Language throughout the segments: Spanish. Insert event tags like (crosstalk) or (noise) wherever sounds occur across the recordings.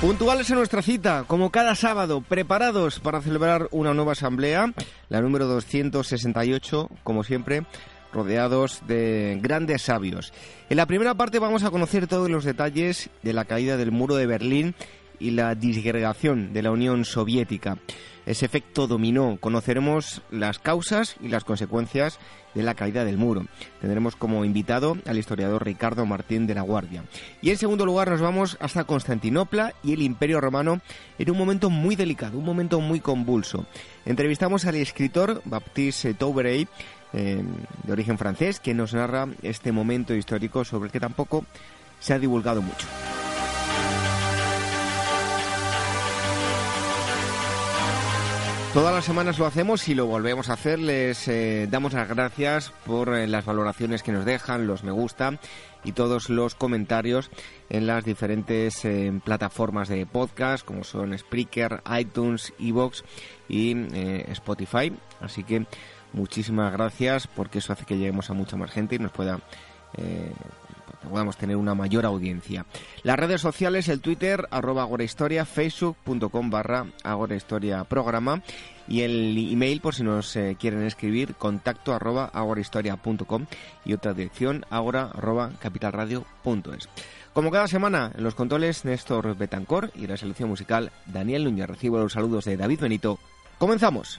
Puntuales en nuestra cita, como cada sábado, preparados para celebrar una nueva asamblea, la número 268, como siempre, rodeados de grandes sabios. En la primera parte vamos a conocer todos los detalles de la caída del muro de Berlín y la disgregación de la Unión Soviética. Ese efecto dominó. Conoceremos las causas y las consecuencias de la caída del muro. Tendremos como invitado al historiador Ricardo Martín de la Guardia. Y en segundo lugar nos vamos hasta Constantinopla y el Imperio Romano en un momento muy delicado, un momento muy convulso. Entrevistamos al escritor Baptiste Touberey, eh, de origen francés, que nos narra este momento histórico sobre el que tampoco se ha divulgado mucho. Todas las semanas lo hacemos y lo volvemos a hacer. Les eh, damos las gracias por eh, las valoraciones que nos dejan, los me gusta y todos los comentarios en las diferentes eh, plataformas de podcast como son Spreaker, iTunes, Evox y Spotify. Así que muchísimas gracias porque eso hace que lleguemos a mucha más gente y nos pueda podamos tener una mayor audiencia. Las redes sociales, el Twitter, arroba agorahistoria, facebook.com barra agorahistoria programa y el email por si nos eh, quieren escribir, contacto arroba agorahistoria.com y otra dirección agora arroba capitalradio.es. Como cada semana, en los controles Néstor Betancor y la selección musical Daniel Núñez. Recibo los saludos de David Benito. ¡Comenzamos!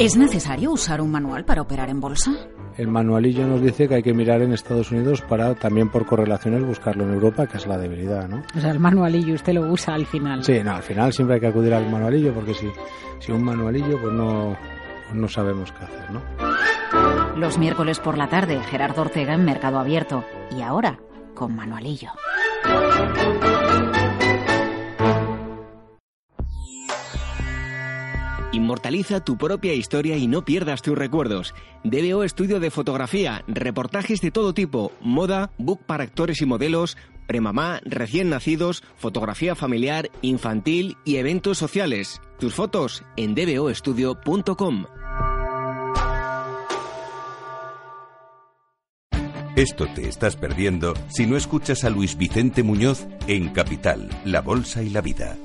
¿Es necesario usar un manual para operar en bolsa? El manualillo nos dice que hay que mirar en Estados Unidos para también por correlaciones buscarlo en Europa, que es la debilidad, ¿no? O sea, el manualillo usted lo usa al final. Sí, no, al final siempre hay que acudir al manualillo porque si, si un manualillo pues no, no sabemos qué hacer, ¿no? Los miércoles por la tarde, Gerardo Ortega en Mercado Abierto. Y ahora, con manualillo. Inmortaliza tu propia historia y no pierdas tus recuerdos. DBO Estudio de Fotografía, reportajes de todo tipo, moda, book para actores y modelos, premamá, recién nacidos, fotografía familiar, infantil y eventos sociales. Tus fotos en dboestudio.com. Esto te estás perdiendo si no escuchas a Luis Vicente Muñoz en Capital, La Bolsa y la Vida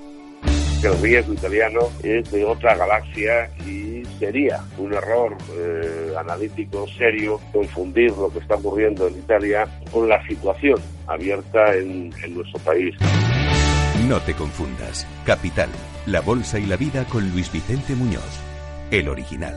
que el riesgo italiano es de otra galaxia y sería un error eh, analítico serio confundir lo que está ocurriendo en Italia con la situación abierta en, en nuestro país. No te confundas. Capital, la bolsa y la vida con Luis Vicente Muñoz, el original.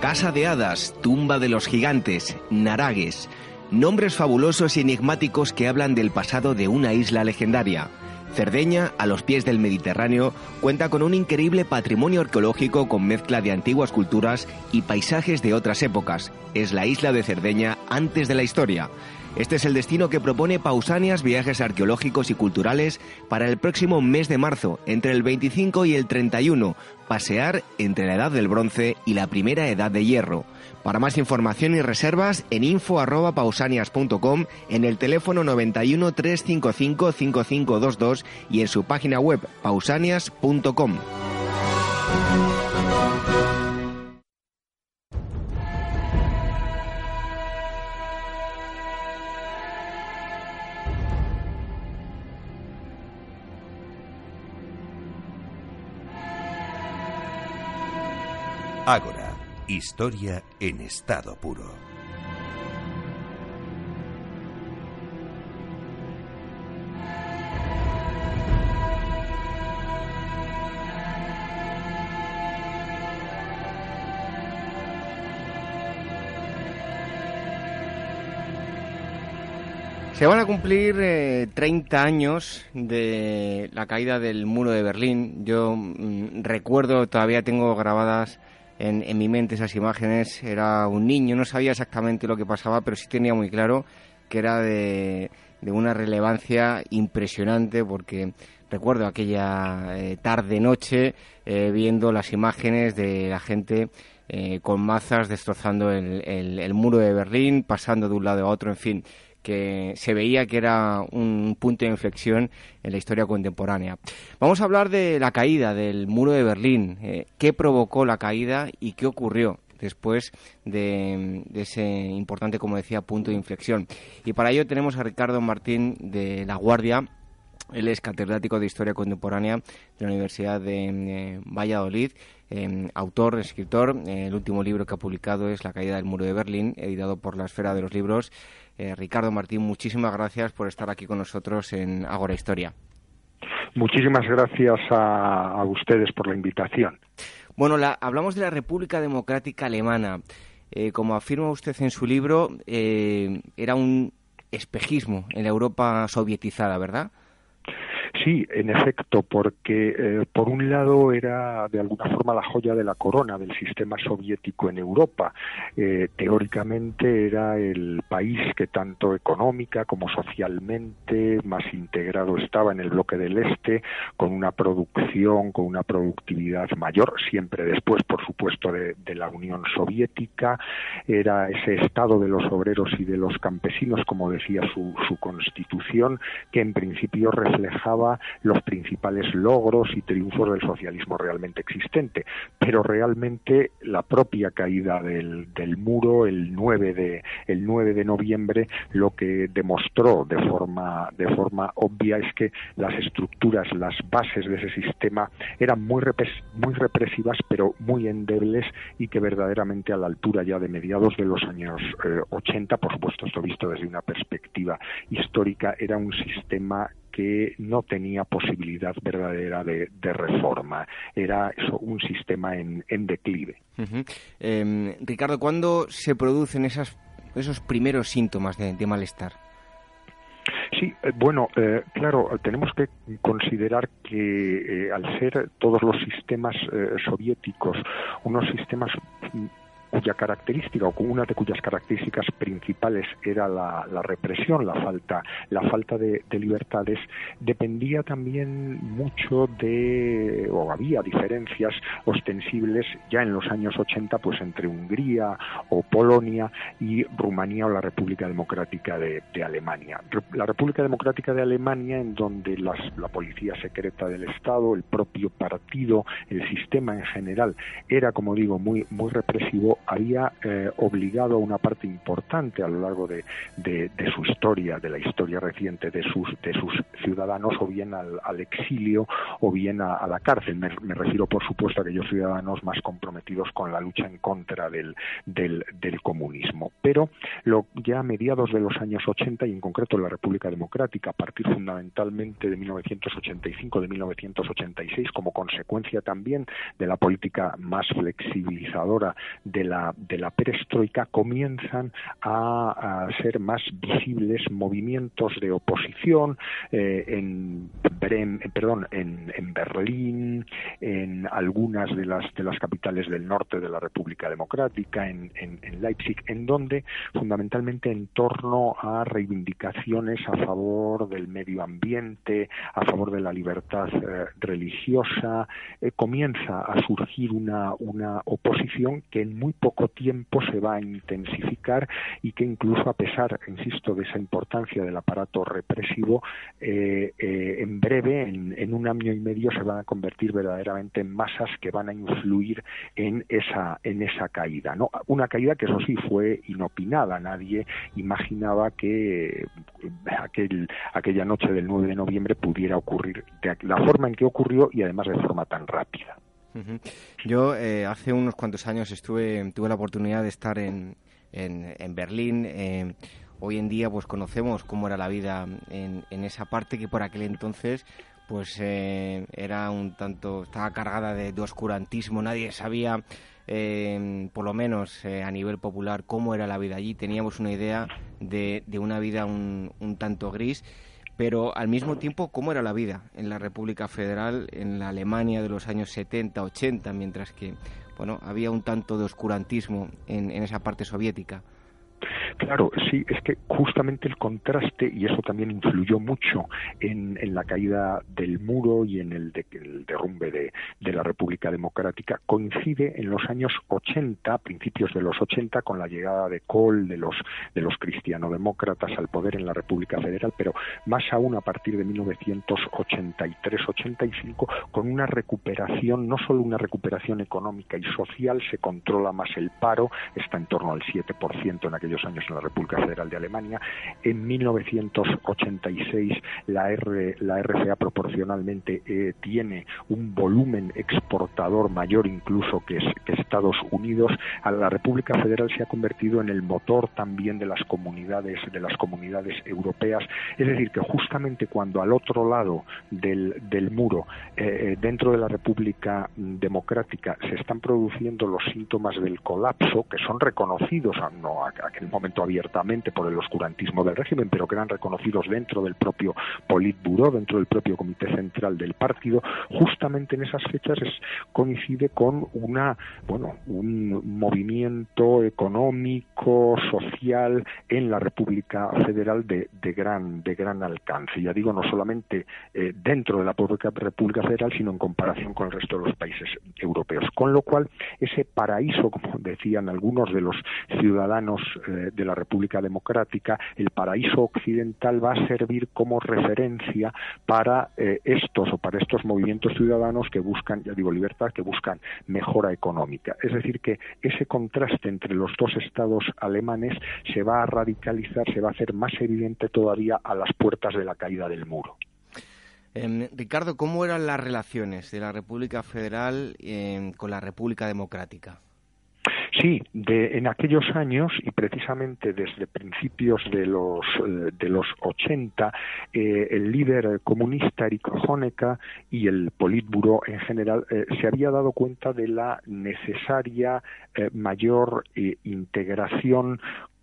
Casa de Hadas, Tumba de los Gigantes, Naragues, Nombres fabulosos y enigmáticos que hablan del pasado de una isla legendaria. Cerdeña, a los pies del Mediterráneo, cuenta con un increíble patrimonio arqueológico con mezcla de antiguas culturas y paisajes de otras épocas. Es la isla de Cerdeña antes de la historia. Este es el destino que propone Pausanias Viajes Arqueológicos y Culturales para el próximo mes de marzo, entre el 25 y el 31, pasear entre la Edad del Bronce y la Primera Edad de Hierro. Para más información y reservas en info@pausanias.com, en el teléfono 91 355 5522 y en su página web pausanias.com. Ágora, historia en estado puro. Se van a cumplir 30 eh, años de la caída del muro de Berlín. Yo mm, recuerdo, todavía tengo grabadas en, mi mente esas imágenes. Era un niño, no sabía exactamente lo que pasaba, pero sí tenía muy claro que era de, una relevancia impresionante porque recuerdo aquella eh, tarde-noche eh, viendo las imágenes de la gente con mazas destrozando el muro de Berlín, pasando de un lado a otro, en fin que se veía que era un punto de inflexión en la historia contemporánea. Vamos a hablar de la caída del muro de Berlín, eh, qué provocó la caída y qué ocurrió después de, ese importante, como decía, punto de inflexión. Y para ello tenemos a Ricardo Martín de La Guardia. Él es catedrático de Historia Contemporánea de la Universidad de eh, Valladolid, eh, autor, escritor. el último libro que ha publicado es La caída del muro de Berlín, editado por la Esfera de los Libros. Eh, Ricardo Martín, muchísimas gracias por estar aquí con nosotros en Agora Historia. Muchísimas gracias a, ustedes por la invitación. Bueno, hablamos de la República Democrática Alemana. Eh, como afirma usted en su libro, eh, era un espejismo en la Europa sovietizada, ¿verdad? Sí, en efecto, porque eh, por un lado era de alguna forma la joya de la corona del sistema soviético en Europa. Eh, teóricamente era el país que tanto económica como socialmente más integrado estaba en el bloque del Este, con una producción, con una productividad mayor, siempre después, por supuesto, de, la Unión Soviética. Era ese estado de los obreros y de los campesinos, como decía su constitución, que en principio reflejaba los principales logros y triunfos del socialismo realmente existente. Pero realmente la propia caída del, muro el 9 de el 9 de noviembre lo que demostró de forma obvia es que las estructuras, las bases de ese sistema eran muy represivas pero muy endebles y que verdaderamente a la altura ya de mediados de los años 80, eh, por supuesto esto visto desde una perspectiva histórica, era un sistema que no tenía posibilidad verdadera de, reforma. Era eso, un sistema en, declive. Em, Ricardo, ¿cuándo se producen esas, esos primeros síntomas de, malestar? Sí, eh, bueno, eh, claro, tenemos que considerar que eh, al ser todos los sistemas soviéticos unos sistemas cuya característica o una de cuyas características principales era la, represión, la falta, la falta de, libertades, dependía también mucho de, o había diferencias ostensibles ya en los años 80, pues entre Hungría o Polonia y Rumanía o la República Democrática de, Alemania. La República Democrática de Alemania, en donde la policía secreta del Estado, el propio partido, el sistema en general, era, como digo, muy, muy represivo, había eh, obligado a una parte importante a lo largo de, su historia, de la historia reciente de sus, de sus ciudadanos, o bien al, exilio o bien a, la cárcel. Me, refiero, por supuesto, a aquellos ciudadanos más comprometidos con la lucha en contra del, del, comunismo. Pero lo, ya a mediados de los años 80 y en concreto en la República Democrática, a partir fundamentalmente de 1985, de 1986, como consecuencia también de la política más flexibilizadora de la, de la perestroika comienzan a, ser más visibles movimientos de oposición eh, en, Berlín, en algunas de las, de las capitales del norte de la República Democrática, en, en Leipzig, en donde fundamentalmente en torno a reivindicaciones a favor del medio ambiente, a favor de la libertad eh, religiosa, eh, comienza a surgir una, una oposición que en muy poco tiempo se va a intensificar y que incluso a pesar, insisto, de esa importancia del aparato represivo, eh, en breve, en, un año y medio, se van a convertir verdaderamente en masas que van a influir en esa, en esa caída. ¿no? Una caída que eso sí fue inopinada, nadie imaginaba que aquel, aquella noche del 9 de noviembre pudiera ocurrir de la forma en que ocurrió y además de forma tan rápida. Yo eh, hace unos cuantos años estuve, tuve la oportunidad de estar en, en, Berlín. Eh, hoy en día pues conocemos cómo era la vida en, en esa parte que por aquel entonces pues eh, era un tanto, estaba cargada de, oscurantismo, nadie sabía, por lo menos a nivel popular, cómo era la vida allí, teníamos una idea de, de una vida un, un tanto gris pero al mismo tiempo, ¿cómo era la vida en la República Federal, en la Alemania de los años 70, 80, mientras que bueno, había un tanto de oscurantismo en, en esa parte soviética? Claro, sí, es que justamente el contraste, y eso también influyó mucho en, la caída del muro y en el, derrumbe de, la República Democrática, coincide en los años 80, principios de los 80, con la llegada de Kohl, de los, de los cristianodemócratas al poder en la República Federal, pero más aún a partir de 1983-85, con una recuperación, no solo una recuperación económica y social, se controla más el paro, está en torno al 7% en aquellos años en la República Federal de Alemania. En 1986 la, R, la RCA proporcionalmente eh, tiene un volumen exportador mayor incluso que, Estados Unidos. A la República Federal se ha convertido en el motor también de las comunidades de las comunidades europeas. Es decir, que justamente cuando al otro lado del, del muro, eh, eh, dentro de la República Democrática, se están produciendo los síntomas del colapso, que son reconocidos, no aquel momento abiertamente por el oscurantismo del régimen, pero que eran reconocidos dentro del propio Politburo, dentro del propio Comité Central del partido, justamente en esas fechas coincide con una, bueno, un movimiento económico, social en la República Federal de, gran, de gran alcance. Ya digo, no solamente eh, dentro de la República Federal, sino en comparación con el resto de los países europeos. Con lo cual, ese paraíso, como decían algunos de los ciudadanos de la República Democrática, el paraíso occidental va a servir como referencia para eh, estos o para estos movimientos ciudadanos que buscan, ya digo, libertad, que buscan mejora económica. Es decir, que ese contraste entre los dos estados alemanes se va a radicalizar, se va a hacer más evidente todavía a las puertas de la caída del muro. Em, Ricardo, ¿cómo eran las relaciones de la República Federal em, con la República Democrática? Sí, de, en aquellos años y precisamente desde principios de los eh, de los 80, eh, el líder comunista Erich Honecker y el Politburo en general eh, se había dado cuenta de la necesaria mayor integración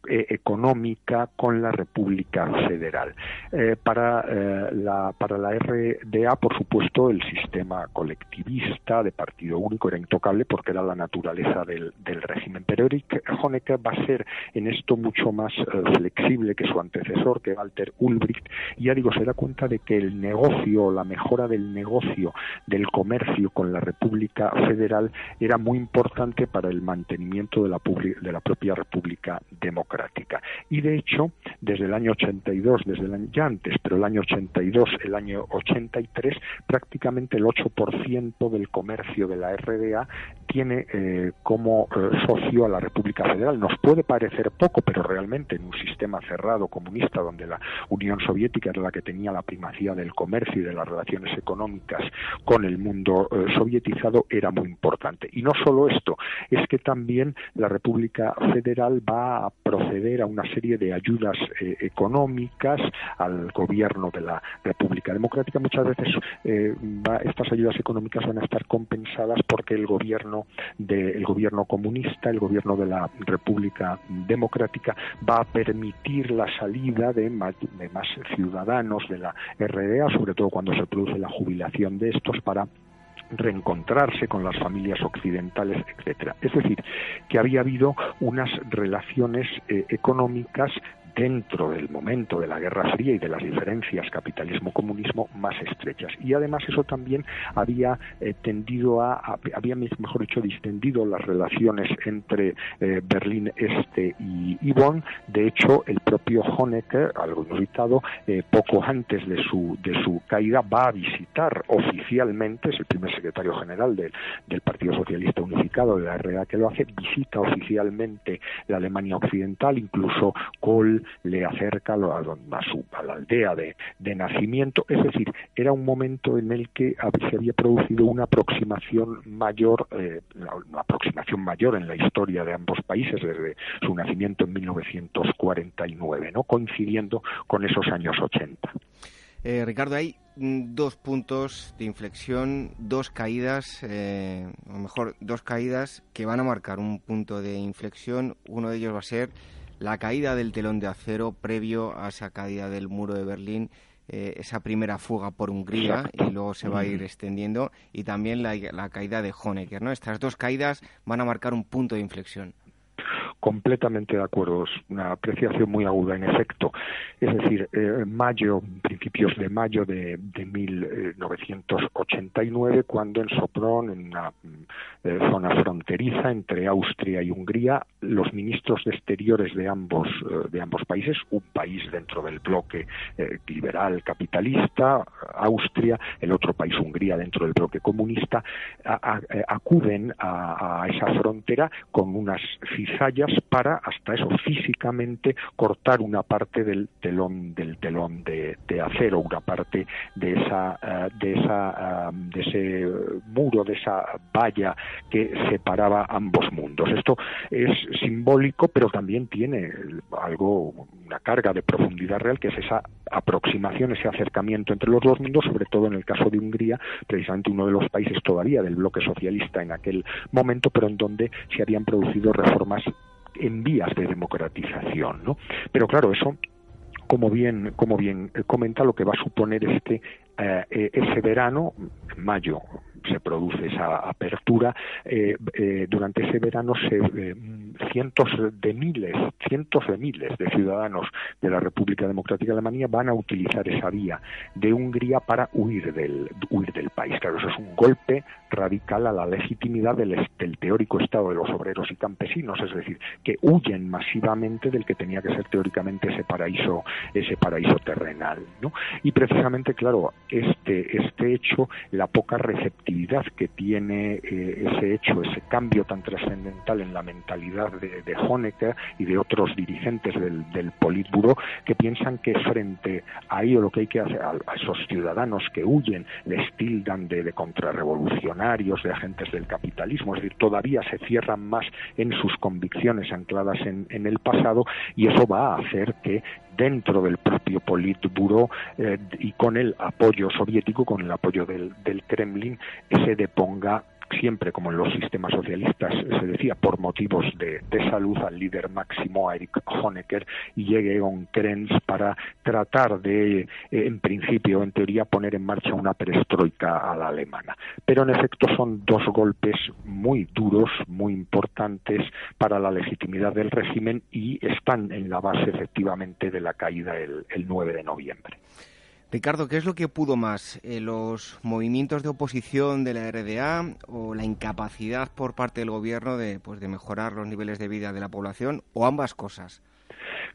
eh, económica con la República Federal. Eh, para, eh, la, para la RDA, por supuesto, el sistema colectivista de partido único era intocable porque era la naturaleza del, del régimen. Pero Eric Honecker va a ser en esto mucho más flexible que su antecesor, que Walter Ulbricht, y ya digo, se da cuenta de que el negocio, la mejora del negocio del comercio con la República Federal era muy importante para el mantenimiento de la, de la propia República Democrática. Y de hecho, desde el año 82, desde el año, ya antes, pero el año 82, el año 83, prácticamente el 8% del comercio de la RDA tiene eh, como eh, socio a la República Federal. Nos puede parecer poco, pero realmente en un sistema cerrado comunista donde la Unión Soviética era la que tenía la primacía del comercio y de las relaciones económicas con el mundo eh, sovietizado era muy importante. Y no solo esto, es que también la República Federal va a proceder a una serie de ayudas eh, económicas al gobierno de la República Democrática. Muchas veces eh, estas ayudas económicas van a estar compensadas porque el gobierno del gobierno comunista, el gobierno de la República Democrática, va a permitir la salida de más, de más ciudadanos de la RDA, sobre todo cuando se produce la jubilación de estos, para reencontrarse con las familias occidentales, etcétera. Es decir, que había habido unas relaciones eh, económicas dentro del momento de la Guerra Fría y de las diferencias capitalismo-comunismo más estrechas. Y además eso también había eh, tendido a, había, mejor dicho, distendido las relaciones entre eh, Berlín Este y, Bonn. De hecho, el propio Honecker, algo inusitado, eh, poco antes de su, de su caída, va a visitar oficialmente, es el primer secretario general del, del Partido Socialista Unificado de la RDA que lo hace, visita oficialmente la Alemania Occidental, incluso Kohl le acerca a, su, a la aldea de, nacimiento, es decir, era un momento en el que se había producido una aproximación mayor, eh, aproximación mayor en la historia de ambos países desde su nacimiento en 1949, ¿no? coincidiendo con esos años 80. Eh, Ricardo, hay mm, dos puntos de inflexión, dos caídas, eh, o mejor, dos caídas que van a marcar un punto de inflexión. Uno de ellos va a ser la caída del telón de acero previo a esa caída del muro de Berlín, eh, esa primera fuga por Hungría y luego se va a ir extendiendo, y también la, la caída de Honecker. ¿no? Estas dos caídas van a marcar un punto de inflexión completamente de acuerdo, es una apreciación muy aguda en efecto. Es decir, eh, mayo, principios de mayo de, 1989, cuando en Sopron, en una eh, zona fronteriza entre Austria y Hungría, los ministros de exteriores de ambos, eh, de ambos países, un país dentro del bloque liberal capitalista, Austria, el otro país, Hungría, dentro del bloque comunista, acuden a, a esa frontera con unas cizallas para hasta eso físicamente cortar una parte del telón del telón de, acero una parte de esa eh, de esa de ese muro de esa valla que separaba ambos mundos. Esto es simbólico pero también tiene algo una carga de profundidad real que es esa aproximación ese acercamiento entre los dos mundos sobre todo en el caso de Hungría precisamente uno de los países todavía del bloque socialista en aquel momento pero en donde se habían producido reformas en vías de democratización, ¿no? Pero claro, eso como bien, como bien comenta, lo que va a suponer este eh, eh, ese verano, en mayo, se produce esa apertura, eh, eh, durante ese verano se, eh, cientos de miles, cientos de miles de ciudadanos de la República Democrática de Alemania van a utilizar esa vía de Hungría para huir del, huir del país. Claro, eso es un golpe radical a la legitimidad del, del teórico Estado de los obreros y campesinos, es decir, que huyen masivamente del que tenía que ser teóricamente ese paraíso, ese paraíso terrenal. Y precisamente, claro, este, este hecho, la poca receptividad que tiene eh, ese hecho, ese cambio tan trascendental en la mentalidad de, Honecker y de otros dirigentes del, del Politburo que piensan que frente a ello lo que hay que hacer, a, esos ciudadanos que huyen, les tildan de, de contrarrevolucionarios, de agentes del capitalismo, es decir, todavía se cierran más en sus convicciones ancladas en, el pasado y eso va a hacer que dentro del propio Politburo eh, y con el apoyo soviético, con el apoyo del Kremlin, se deponga siempre como en los sistemas socialistas se decía por motivos de, salud al líder máximo a Erich Honecker y llegue Egon Krenz para tratar de eh, en principio en teoría poner en marcha una perestroika a la alemana. Pero en efecto son dos golpes muy duros muy importantes para la legitimidad del régimen y están en la base efectivamente de la caída el, el 9 de noviembre Ricardo, ¿qué es lo que pudo más? Eh, ¿Los movimientos de oposición de la RDA o la incapacidad por parte del gobierno de, pues, de mejorar los niveles de vida de la población o ambas cosas?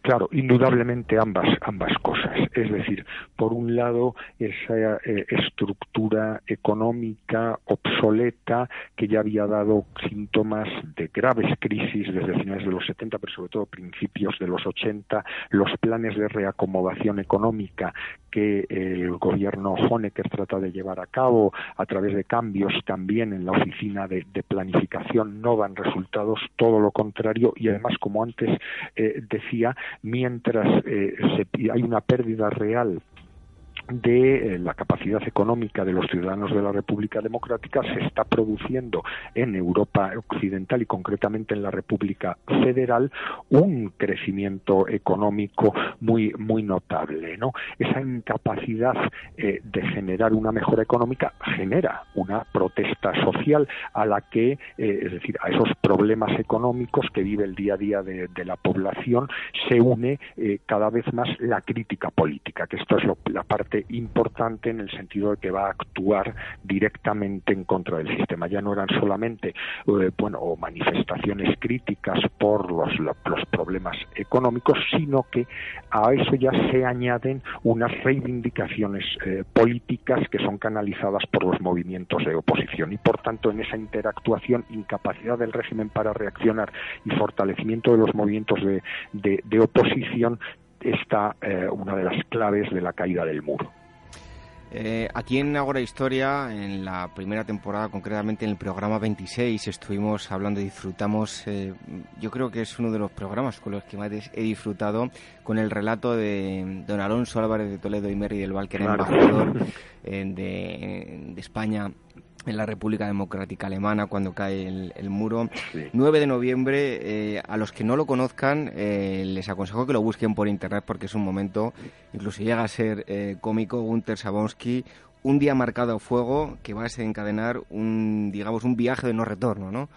Claro, indudablemente ambas, ambas cosas. Es decir, por un lado, esa eh, estructura económica obsoleta que ya había dado síntomas de graves crisis desde finales de los 70, pero sobre todo principios de los 80, los planes de reacomodación económica que el gobierno Honecker trata de llevar a cabo a través de cambios también en la oficina de, planificación no dan resultados, todo lo contrario, y además, como antes eh, decía, mientras eh, hay una pérdida real de eh, la capacidad económica de los ciudadanos de la República Democrática se está produciendo en Europa Occidental y concretamente en la República Federal un crecimiento económico muy muy notable, ¿no? Esa incapacidad eh, de generar una mejora económica genera una protesta social a la que, eh, es decir, a esos problemas económicos que vive el día a día de, la población se une cada vez más la crítica política, que esto es la parte importante en el sentido de que va a actuar directamente en contra del sistema. Ya no eran solamente eh, bueno, manifestaciones críticas por los, problemas económicos, sino que a eso ya se añaden unas reivindicaciones eh, políticas que son canalizadas por los movimientos de oposición. Y por tanto, en esa interactuación, incapacidad del régimen para reaccionar y fortalecimiento de los movimientos de oposición, está eh, una de las claves de la caída del muro. Eh, aquí en Agora Historia, en la primera temporada, concretamente en el programa 26, estuvimos hablando y disfrutamos, eh, yo creo que es uno de los programas con los que más he disfrutado, con el relato de don Alonso Álvarez de Toledo y Mary del Val, que era embajador (laughs) de España en la República Democrática Alemana cuando cae el, muro. 9 de noviembre, eh, a los que no lo conozcan, eh, les aconsejo que lo busquen por internet porque es un momento, incluso llega a ser eh, cómico, Gunter Sabonsky, un día marcado a fuego que va a desencadenar un, digamos, un viaje de no retorno, ¿no?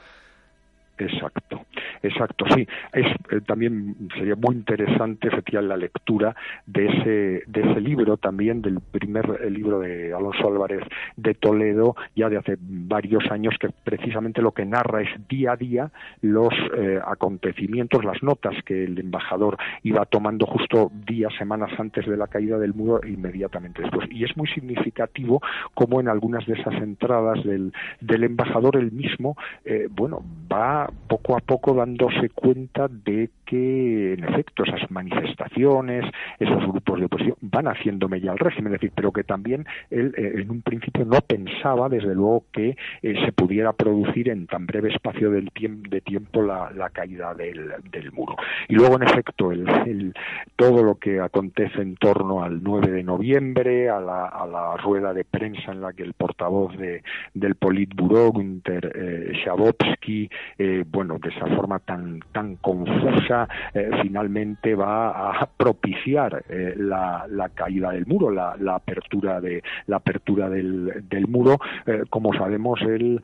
Exacto, exacto, sí. Es, eh, también sería muy interesante efectivamente la lectura de ese, de ese libro también, del primer libro de Alonso Álvarez de Toledo, ya de hace varios años, que precisamente lo que narra es día a día los eh, acontecimientos, las notas que el embajador iba tomando justo días, semanas antes de la caída del muro e inmediatamente después. Y es muy significativo como en algunas de esas entradas del, del embajador el mismo, eh, bueno, va poco a poco dándose cuenta de que, en efecto, esas manifestaciones, esos grupos de oposición van haciendo mella al régimen, es decir, pero que también él eh, en un principio no pensaba, desde luego, que eh, se pudiera producir en tan breve espacio del de tiempo la, caída del, muro. Y luego, en efecto, el, todo lo que acontece en torno al 9 de noviembre, a la, rueda de prensa en la que el portavoz de, del Politburo, Günter eh, Schabowski, bueno, de esa forma tan, tan confusa, eh, finalmente va a propiciar eh, la, la, caída del muro, la, la, apertura de la apertura del, del muro. como sabemos, él,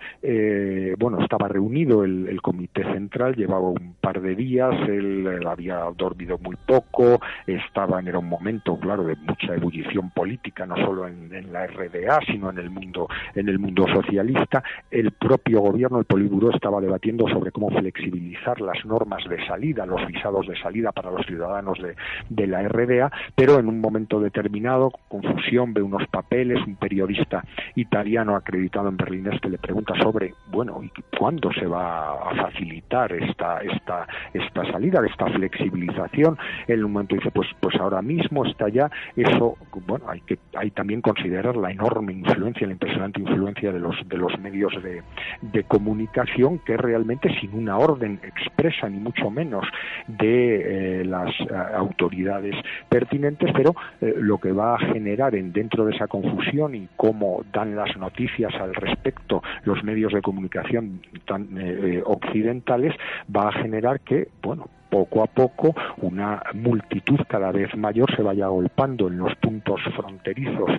bueno, estaba reunido el, comité central, llevaba un par de días, él, había dormido muy poco, estaba era un momento, claro, de mucha ebullición política, no solo en, en la RDA, sino en el mundo, en el mundo socialista. El propio gobierno, el Politburo, estaba debatiendo sobre cómo flexibilizar las normas de salida, los visados de salida para los ciudadanos de, de la RDA, pero en un momento determinado, confusión, ve unos papeles, un periodista italiano acreditado en Berlín Este le pregunta sobre, bueno, ¿y cuándo se va a facilitar esta, esta, esta salida, esta flexibilización? En un momento dice, pues, pues ahora mismo está ya, eso, bueno, hay que hay también considerar la enorme influencia, la impresionante influencia de los, de los medios de, de comunicación que realmente sin una orden expresa ni mucho menos de eh, las eh, autoridades pertinentes, pero eh, lo que va a generar en, dentro de esa confusión y cómo dan las noticias al respecto los medios de comunicación tan occidentales va a generar que, bueno, poco a poco una multitud cada vez mayor se vaya agolpando en los puntos fronterizos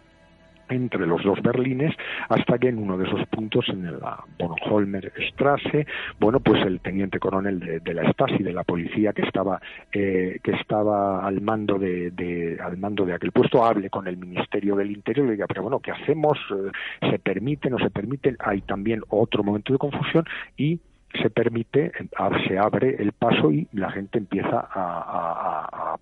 entre los dos Berlines hasta que en uno de esos puntos en la Bornholmer Strasse bueno pues el teniente coronel de, la Stasi de la policía que estaba eh, que estaba al mando de, al mando de aquel puesto hable con el Ministerio del Interior y le diga pero bueno qué hacemos eh, se permite no se permite hay también otro momento de confusión y se permite, se abre el paso y la gente empieza a,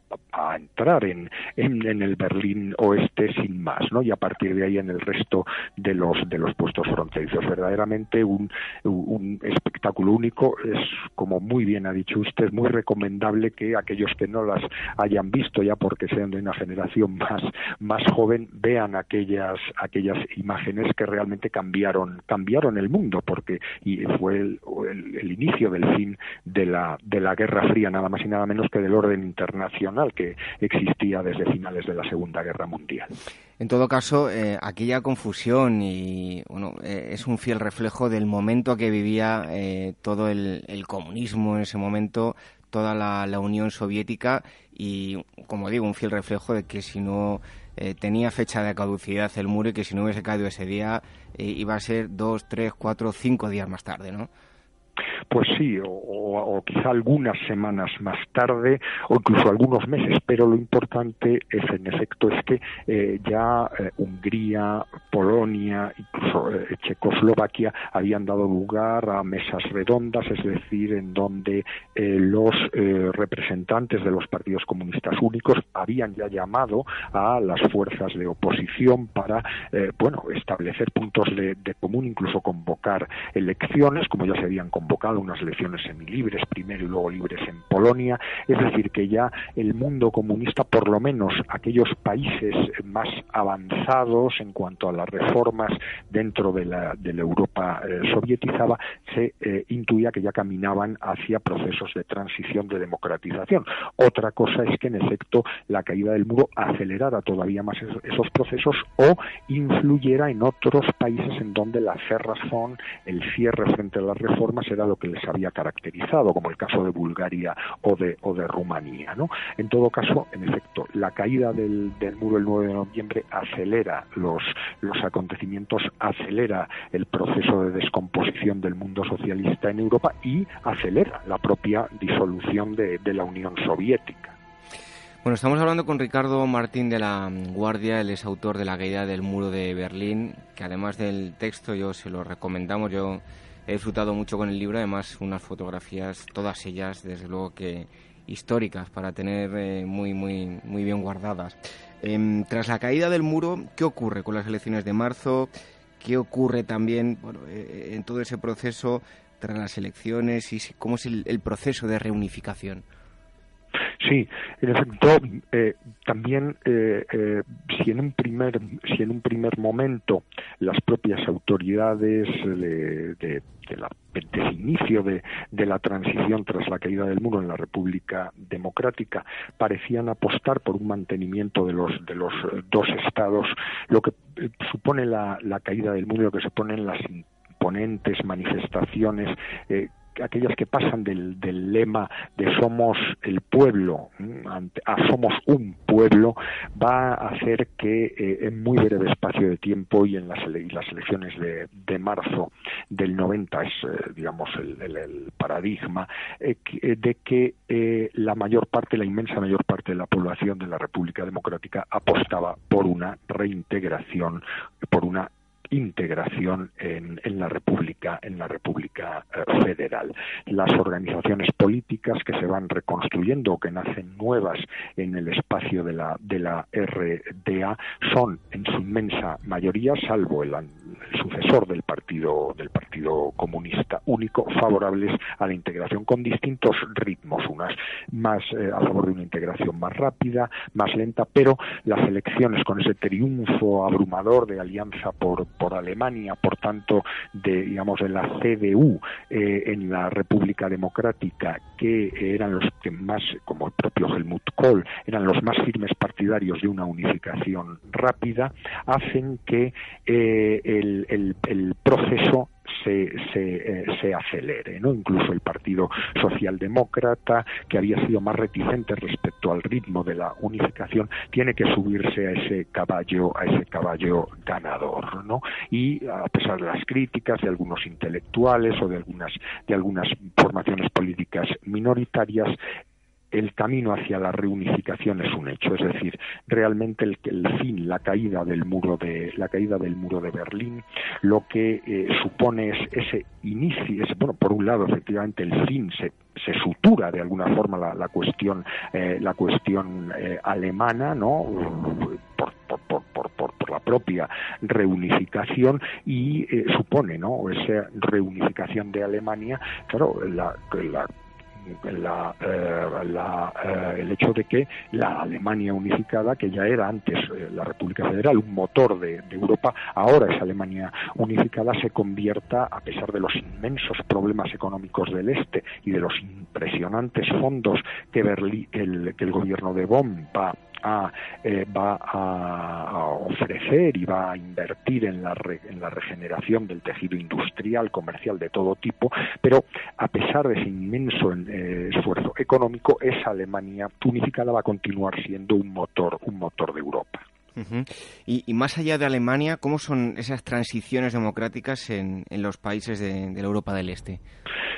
entrar en, en, el Berlín oeste sin más, ¿no? Y a partir de ahí en el resto de los de los puestos fronterizos. Verdaderamente un, un espectáculo único. Es, como muy bien ha dicho usted, muy recomendable que aquellos que no las hayan visto ya porque sean de una generación más, más joven, vean aquellas, aquellas imágenes que realmente cambiaron, cambiaron el mundo, porque y fue el, inicio del fin de la, de la Guerra Fría, nada más y nada menos que del orden internacional que existía desde finales de la Segunda Guerra Mundial. En todo caso, eh, aquella confusión y bueno, eh, es un fiel reflejo del momento que vivía eh, todo el, comunismo en ese momento, toda la, Unión Soviética y, como digo, un fiel reflejo de que si no tenía fecha de caducidad el muro y que si no hubiese caído ese día iba a ser dos, tres, cuatro, cinco días más tarde, ¿no? Pues sí, o, quizá algunas semanas más tarde, o incluso algunos meses, pero lo importante es, en efecto, es que eh, ya eh, Hungría, Polonia, incluso eh, Checoslovaquia habían dado lugar a mesas redondas, es decir, en donde los representantes de los partidos comunistas únicos habían ya llamado a las fuerzas de oposición para, bueno, establecer puntos de, de común, incluso convocar elecciones, como ya se habían convocado convocado unas elecciones semilibres primero y luego libres en Polonia, es decir, que ya el mundo comunista, por lo menos aquellos países más avanzados en cuanto a las reformas dentro de la, de la Europa eh, sovietizada, se eh, intuía que ya caminaban hacia procesos de transición, de democratización. Otra cosa es que, en efecto, la caída del muro acelerara todavía más esos, procesos o influyera en otros países en donde la cerrazón, el cierre frente a las reformas era lo que les había caracterizado, como el caso de Bulgaria o de, o de Rumanía. ¿no? En todo caso, en efecto, la caída del, muro el 9 de noviembre acelera los, los acontecimientos, acelera el proceso de descomposición del mundo socialista en Europa y acelera la propia disolución de, de la Unión Soviética. Bueno, estamos hablando con Ricardo Martín de la Guardia, él es autor de La caída del muro de Berlín, que además del texto yo se lo recomendamos, yo he disfrutado mucho con el libro, además unas fotografías, todas ellas, desde luego que históricas, para tener eh, muy, muy, muy bien guardadas. Em, tras la caída del muro, ¿qué ocurre con las elecciones de marzo? ¿Qué ocurre también bueno, eh, en todo ese proceso tras las elecciones y cómo es el proceso de reunificación? Sí, en efecto, eh, también eh, eh, si en un primer si en un primer momento las propias autoridades de, de, la, del inicio de, la transición tras la caída del muro en la República Democrática parecían apostar por un mantenimiento de los de los dos estados, lo que supone la, caída del muro, lo que suponen las imponentes manifestaciones aquellas que pasan del, lema de somos el pueblo a somos un pueblo, va a hacer que eh, en muy breve espacio de tiempo y en las, elecciones de, marzo del 90 es, eh, digamos, el, el, paradigma eh, de que la mayor parte, la inmensa mayor parte de la población de la República Democrática apostaba por una reintegración, por una integración en, en, la República, en la República eh, Federal. Las organizaciones políticas que se van reconstruyendo o que nacen nuevas en el espacio de la, de la RDA son en su inmensa mayoría, salvo el, sucesor del partido del Partido Comunista Único, favorables a la integración con distintos ritmos, unas más eh, a favor de una integración más rápida, más lenta, pero las elecciones con ese triunfo abrumador de alianza por por Alemania, por tanto, de, digamos, de la CDU eh, en la República Democrática, que eran los que más, como el propio Helmut Kohl, eran los más firmes partidarios de una unificación rápida, hacen que eh, el proceso se, eh, se, acelere. ¿no? Incluso el Partido Socialdemócrata, que había sido más reticente respecto al ritmo de la unificación, tiene que subirse a ese caballo, a ese caballo ganador. ¿no? Y a pesar de las críticas de algunos intelectuales o de algunas, de algunas formaciones políticas minoritarias, el camino hacia la reunificación es un hecho, es decir, realmente el, el fin, la caída del muro de la caída del muro de Berlín, lo que eh, supone es ese inicio, es, bueno, por un lado, efectivamente, el fin se se sutura de alguna forma la, la cuestión eh, la cuestión eh, alemana no por, por, por, por, la propia reunificación y supone no esa reunificación de Alemania claro la, la el hecho de que la Alemania unificada, que ya era antes la República Federal, un motor de, Europa, ahora esa Alemania unificada se convierta, a pesar de los inmensos problemas económicos del este y de los impresionantes fondos que, el, que el gobierno de Bonn va eh, va a, ofrecer y va a invertir en la, en la regeneración del tejido industrial, comercial de todo tipo, pero a pesar de ese inmenso eh, esfuerzo económico, esa Alemania unificada va a continuar siendo un motor, un motor de Europa y, más allá de Alemania, ¿cómo son esas transiciones democráticas en, los países de, la Europa del Este?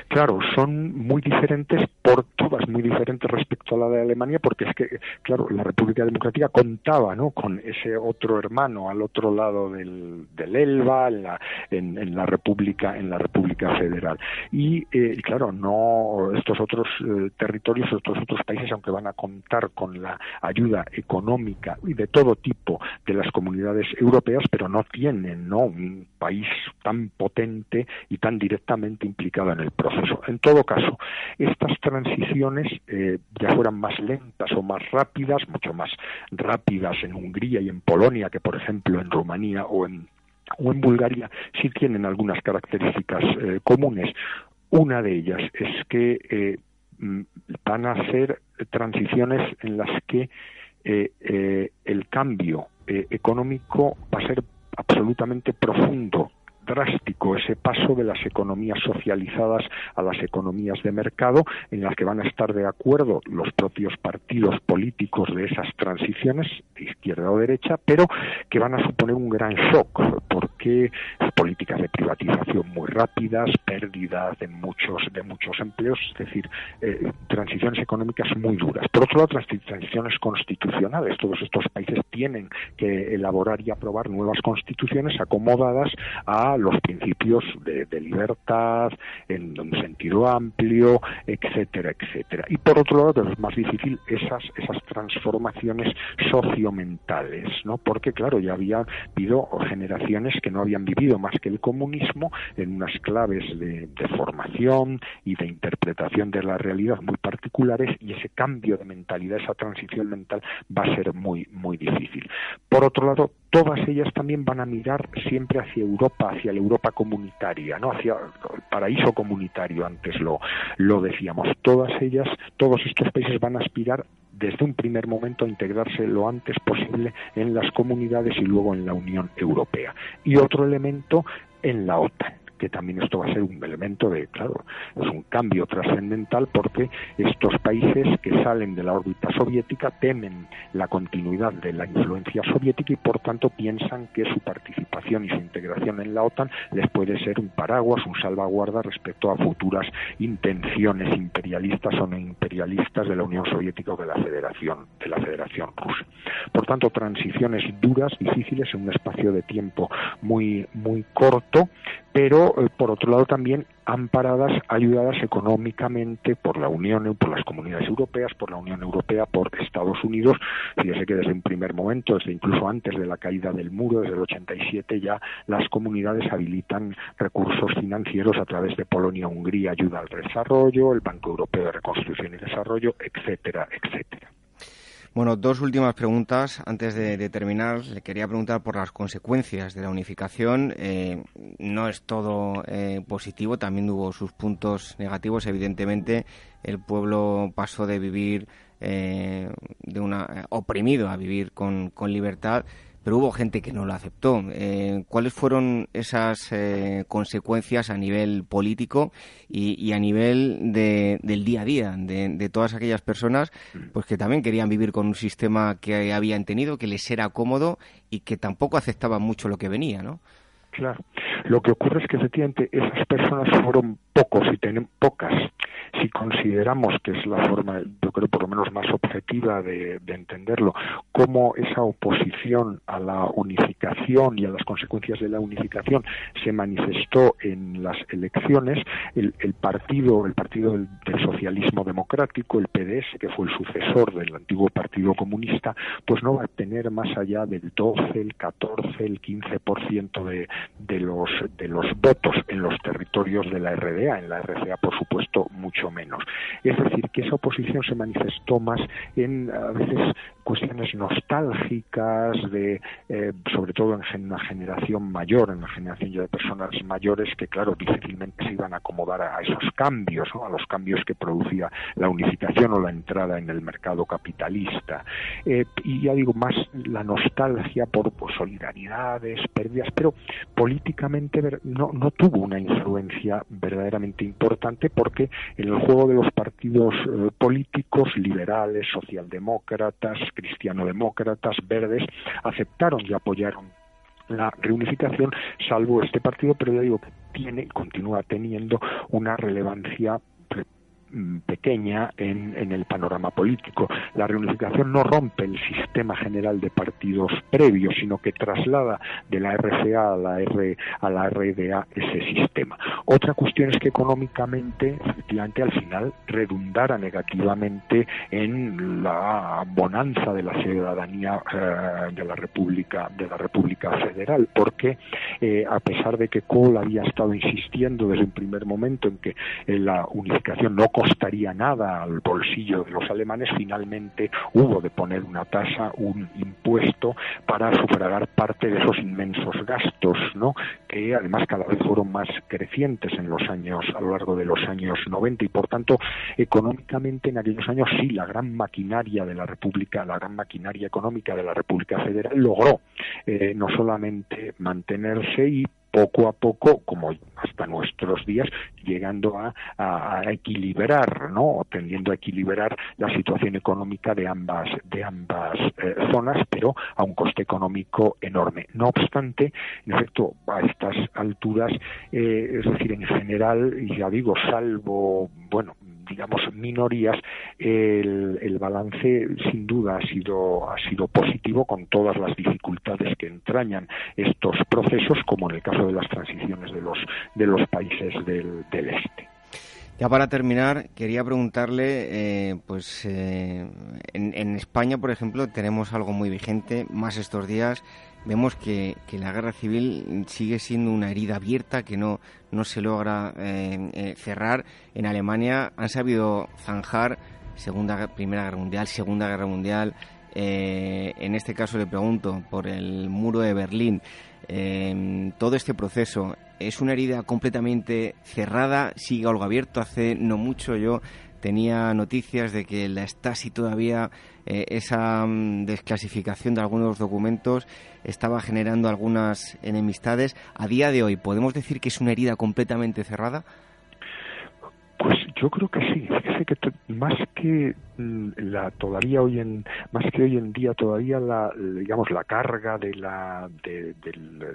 Claro, son muy diferentes por todas, muy diferentes respecto a la de Alemania, porque es que, claro, la República Democrática contaba ¿no? con ese otro hermano al otro lado del, Elba, en la, en, la República, en la República Federal. Y, eh, claro, no estos otros eh, territorios, estos otros países, aunque van a contar con la ayuda económica y de todo tipo de las comunidades europeas, pero no tienen ¿no? un país tan potente y tan directamente implicado en el proceso. En todo caso, estas transiciones, eh, ya fueran más lentas o más rápidas, mucho más rápidas en Hungría y en Polonia que, por ejemplo, en Rumanía o en o en Bulgaria sí tienen algunas características eh, comunes. Una de ellas es que eh, mm, van a ser transiciones en las que eh, eh, el cambio eh, económico va a ser absolutamente profundo drástico ese paso de las economías socializadas a las economías de mercado, en las que van a estar de acuerdo los propios partidos políticos de esas transiciones, de izquierda o derecha, pero que van a suponer un gran shock, porque políticas de privatización muy rápidas, pérdidas de muchos, de muchos empleos, es decir, eh, transiciones económicas muy duras. Por otro lado, transiciones constitucionales. Todos estos países tienen que elaborar y aprobar nuevas constituciones acomodadas a los principios de, libertad en un sentido amplio, etcétera, etcétera. Y por otro lado, es más difícil esas, esas transformaciones sociomentales, ¿no? Porque, claro, ya había habido generaciones que no habían vivido más que el comunismo en unas claves de, de formación y de interpretación de la realidad muy particulares y ese cambio de mentalidad, esa transición mental va a ser muy, muy difícil. Por otro lado, todas ellas también van a mirar siempre hacia Europa, hacia la Europa comunitaria, ¿no? hacia el paraíso comunitario, antes lo, lo decíamos. Todas ellas, todos estos países van a aspirar desde un primer momento a integrarse lo antes posible en las comunidades y luego en la Unión Europea. Y otro elemento en la OTAN que también esto va a ser un elemento de, claro, es un cambio trascendental porque estos países que salen de la órbita soviética temen la continuidad de la influencia soviética y por tanto piensan que su participación y su integración en la OTAN les puede ser un paraguas, un salvaguarda respecto a futuras intenciones imperialistas o no imperialistas de la Unión Soviética o de la Federación, de la Federación Rusa. Por tanto, transiciones duras, difíciles en un espacio de tiempo muy muy corto, pero eh, por otro lado también amparadas, ayudadas económicamente por la Unión, por las comunidades europeas, por la Unión Europea, por Estados Unidos. Fíjese que desde un primer momento, desde incluso antes de la caída del muro, desde el 87, ya las comunidades habilitan recursos financieros a través de Polonia, Hungría, ayuda al desarrollo, el Banco Europeo de Reconstrucción y Desarrollo, etcétera, etcétera. Bueno, dos últimas preguntas. Antes de, terminar, le quería preguntar por las consecuencias de la unificación. Eh, no es todo eh, positivo, también hubo sus puntos negativos. Evidentemente, el pueblo pasó de vivir eh, de una oprimido a vivir con, con libertad pero hubo gente que no lo aceptó. Eh, ¿Cuáles fueron esas eh, consecuencias a nivel político y, a nivel del día a día de, todas aquellas personas pues que también querían vivir con un sistema que habían tenido, que les era cómodo y que tampoco aceptaban mucho lo que venía, ¿no? Claro. Lo que ocurre es que efectivamente esas personas fueron pocos y tienen pocas. Si consideramos que es la forma, yo creo por lo menos más objetiva de, entenderlo, cómo esa oposición a la unificación y a las consecuencias de la unificación se manifestó en las elecciones, el, partido, el partido del, socialismo democrático, el PDS, que fue el sucesor del antiguo Partido Comunista, pues no va a tener más allá del 12, el 14, el 15% de, de los de los votos en los territorios de la RDA, en la RCA por supuesto mucho menos. Es decir, que esa oposición se manifestó más en a veces cuestiones nostálgicas de eh, sobre todo en una generación mayor en la generación ya de personas mayores que claro difícilmente se iban a acomodar a esos cambios a los cambios que producía la unificación o la entrada en el mercado capitalista. Eh, y ya digo más la nostalgia por, solidaridades pérdidas pero políticamente no, no tuvo una influencia verdaderamente importante porque en el juego de los partidos eh, políticos liberales socialdemócratas cristiano-demócratas, verdes, aceptaron y apoyaron la reunificación, salvo este partido, pero ya digo que tiene, continúa teniendo una relevancia pequeña en, en, el panorama político. La reunificación no rompe el sistema general de partidos previos, sino que traslada de la RCA a la, R, a la RDA ese sistema. Otra cuestión es que económicamente, efectivamente, al final redundara negativamente en la bonanza de la ciudadanía eh, de la República de la República Federal, porque eh, a pesar de que Kohl había estado insistiendo desde un primer momento en que eh, la unificación no costaría nada al bolsillo de los alemanes, finalmente hubo de poner una tasa, un impuesto para sufragar parte de esos inmensos gastos, ¿no? que además cada vez fueron más crecientes en los años, a lo largo de los años 90 y por tanto económicamente en aquellos años sí la gran maquinaria de la República, la gran maquinaria económica de la República Federal logró eh, no solamente mantenerse y poco a poco, como hasta nuestros días, llegando a, equilibrar, ¿no? tendiendo a equilibrar la situación económica de ambas, de ambas eh, zonas, pero a un coste económico enorme. No obstante, en efecto, a estas alturas, eh, es decir, en general, ya digo, salvo, bueno, digamos, minorías, el, el, balance sin duda ha sido, ha sido positivo con todas las dificultades que entrañan estos procesos, como en el caso de las transiciones de los, de los países del, del este. Ya para terminar, quería preguntarle, eh, pues eh, en, en, España, por ejemplo, tenemos algo muy vigente, más estos días, vemos que, la guerra civil sigue siendo una herida abierta que no, no se logra eh, eh, cerrar. En Alemania han sabido zanjar Segunda, Primera Guerra Mundial, Segunda Guerra Mundial. Eh, en este caso le pregunto por el muro de Berlín. todo este proceso es una herida completamente cerrada, sigue algo abierto. Hace no mucho yo tenía noticias de que la Stasi todavía, eh, esa mm, desclasificación de algunos documentos estaba generando algunas enemistades. A día de hoy, ¿podemos decir que es una herida completamente cerrada? Pues yo creo que sí. Fíjese que más que la todavía hoy en más que hoy en día todavía la digamos la carga de la de,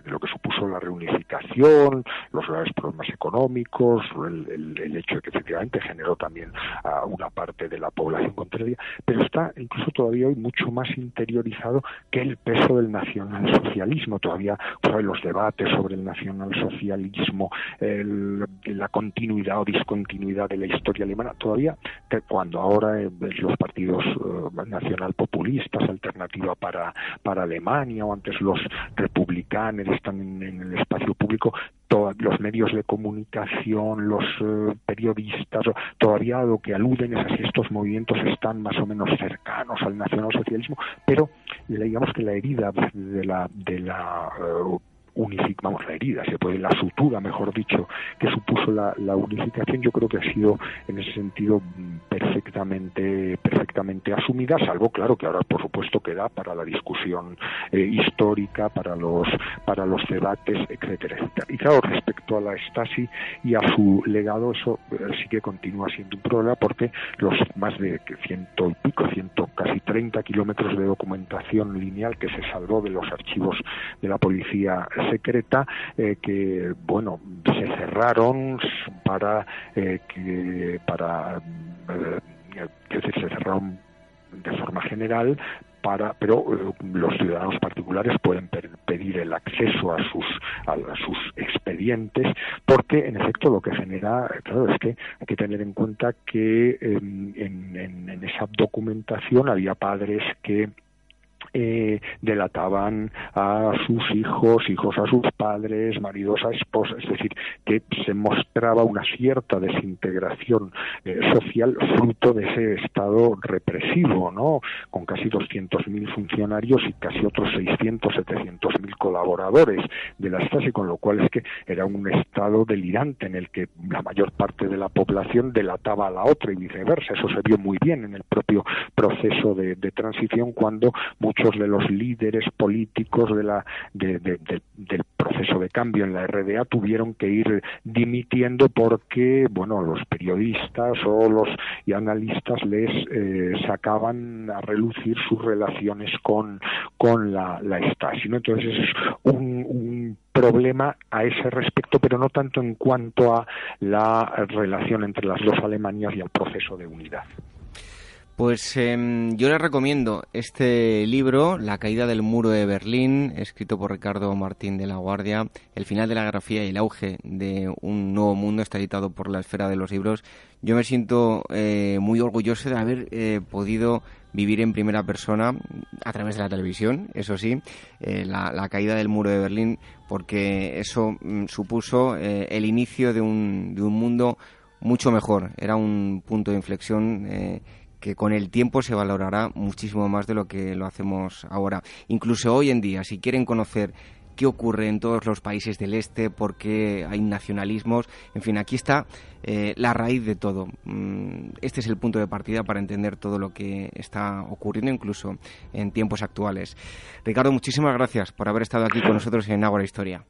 lo que supuso la reunificación, los graves problemas económicos, el, el, hecho de que efectivamente generó también a una parte de la población contraria, pero está incluso todavía hoy mucho más interiorizado que el peso del nacionalsocialismo. Todavía los debates sobre el nacionalsocialismo, la continuidad o discontinuidad de la historia alemana, todavía cuando ahora eh, los partidos eh, nacional populistas, alternativa para, para Alemania o antes los republicanos están en, el espacio público, los medios de comunicación, los eh, periodistas, todavía lo que aluden es que estos movimientos están más o menos cercanos al nacionalsocialismo, pero digamos que la herida de la, de la vamos, la herida, se puede, la sutura, mejor dicho, que supuso la, unificación, yo creo que ha sido en ese sentido perfectamente, perfectamente asumida, salvo, claro, que ahora por supuesto queda para la discusión eh, histórica, para los, para los debates, etcétera, etcétera. Y claro, respecto a la Stasi y a su legado, eso eh, sí que continúa siendo un problema porque los más de ciento y pico, ciento casi treinta kilómetros de documentación lineal que se salvó de los archivos de la policía secreta eh, que bueno se cerraron para eh, que para eh, se cerraron de forma general para, pero los ciudadanos particulares pueden pedir el acceso a sus a, sus expedientes porque en efecto lo que genera claro es que hay que tener en cuenta que en, en esa documentación había padres que eh, delataban a sus hijos, hijos a sus padres, maridos a esposas, es decir, que se mostraba una cierta desintegración eh, social fruto de ese estado represivo, ¿no? Con casi 200.000 funcionarios y casi otros 600, 700.000 colaboradores de la Stasi, con lo cual es que era un estado delirante en el que la mayor parte de la población delataba a la otra y viceversa. Eso se vio muy bien en el propio proceso de, de transición cuando muchos de los líderes políticos de la, del proceso de cambio en la RDA tuvieron que ir dimitiendo porque, bueno, los periodistas o los y analistas les eh, sacaban a relucir sus relaciones con, con la, la Stasi. ¿no? Entonces es un, un problema a ese respecto, pero no tanto en cuanto a la relación entre las dos Alemanias y el proceso de unidad. Pues em, yo les recomiendo este libro, La caída del muro de Berlín, escrito por Ricardo Martín de la Guardia, El final de la grafía y el auge de un nuevo mundo, está editado por la esfera de los libros. Yo me siento eh, muy orgulloso de haber eh, podido vivir en primera persona a través de la televisión, eso sí, eh, la, caída del muro de Berlín, porque eso mm, supuso el inicio de un, de un mundo mucho mejor. Era un punto de inflexión que con el tiempo se valorará muchísimo más de lo que lo hacemos ahora. Incluso hoy en día, si quieren conocer qué ocurre en todos los países del este, por qué hay nacionalismos, en fin, aquí está eh, la raíz de todo. Mm, este es el punto de partida para entender todo lo que está ocurriendo incluso en tiempos actuales. Ricardo, muchísimas gracias por haber estado aquí con nosotros en Ágora Historia.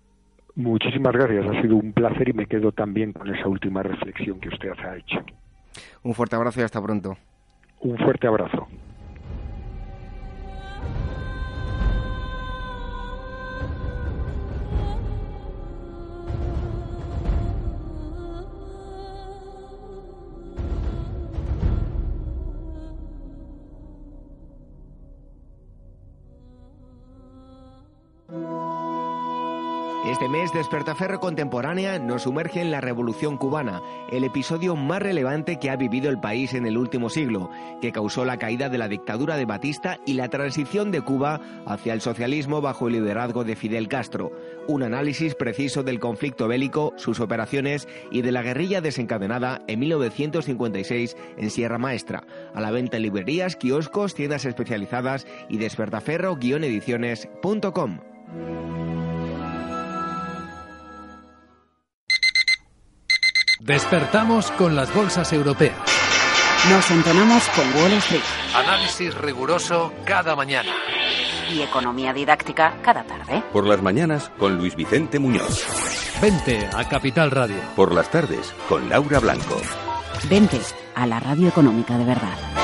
Muchísimas gracias, ha sido un placer y me quedo también con esa última reflexión que usted ha hecho. Un fuerte abrazo y hasta pronto. Un fuerte abrazo. Este mes, Despertaferro Contemporánea nos sumerge en la Revolución Cubana, el episodio más relevante que ha vivido el país en el último siglo, que causó la caída de la dictadura de Batista y la transición de Cuba hacia el socialismo bajo el liderazgo de Fidel Castro. Un análisis preciso del conflicto bélico, sus operaciones y de la guerrilla desencadenada en 1956 en Sierra Maestra. A la venta en librerías, kioscos, tiendas especializadas y despertaferro-ediciones.com. Despertamos con las bolsas europeas. Nos entonamos con Wall Street. Análisis riguroso cada mañana. Y economía didáctica cada tarde. Por las mañanas con Luis Vicente Muñoz. Vente a Capital Radio. Por las tardes con Laura Blanco. Vente a la radio económica de verdad.